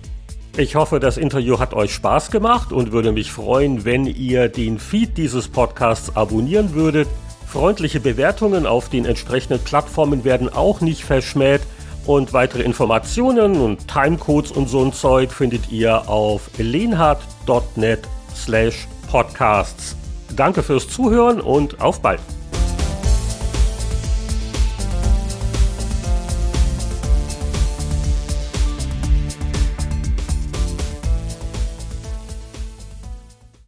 Ich hoffe, das Interview hat euch Spaß gemacht und würde mich freuen, wenn ihr den Feed dieses Podcasts abonnieren würdet. Freundliche Bewertungen auf den entsprechenden Plattformen werden auch nicht verschmäht. Und weitere Informationen und Timecodes und so ein Zeug findet ihr auf lenhard.net slash podcasts. Danke fürs Zuhören und auf bald.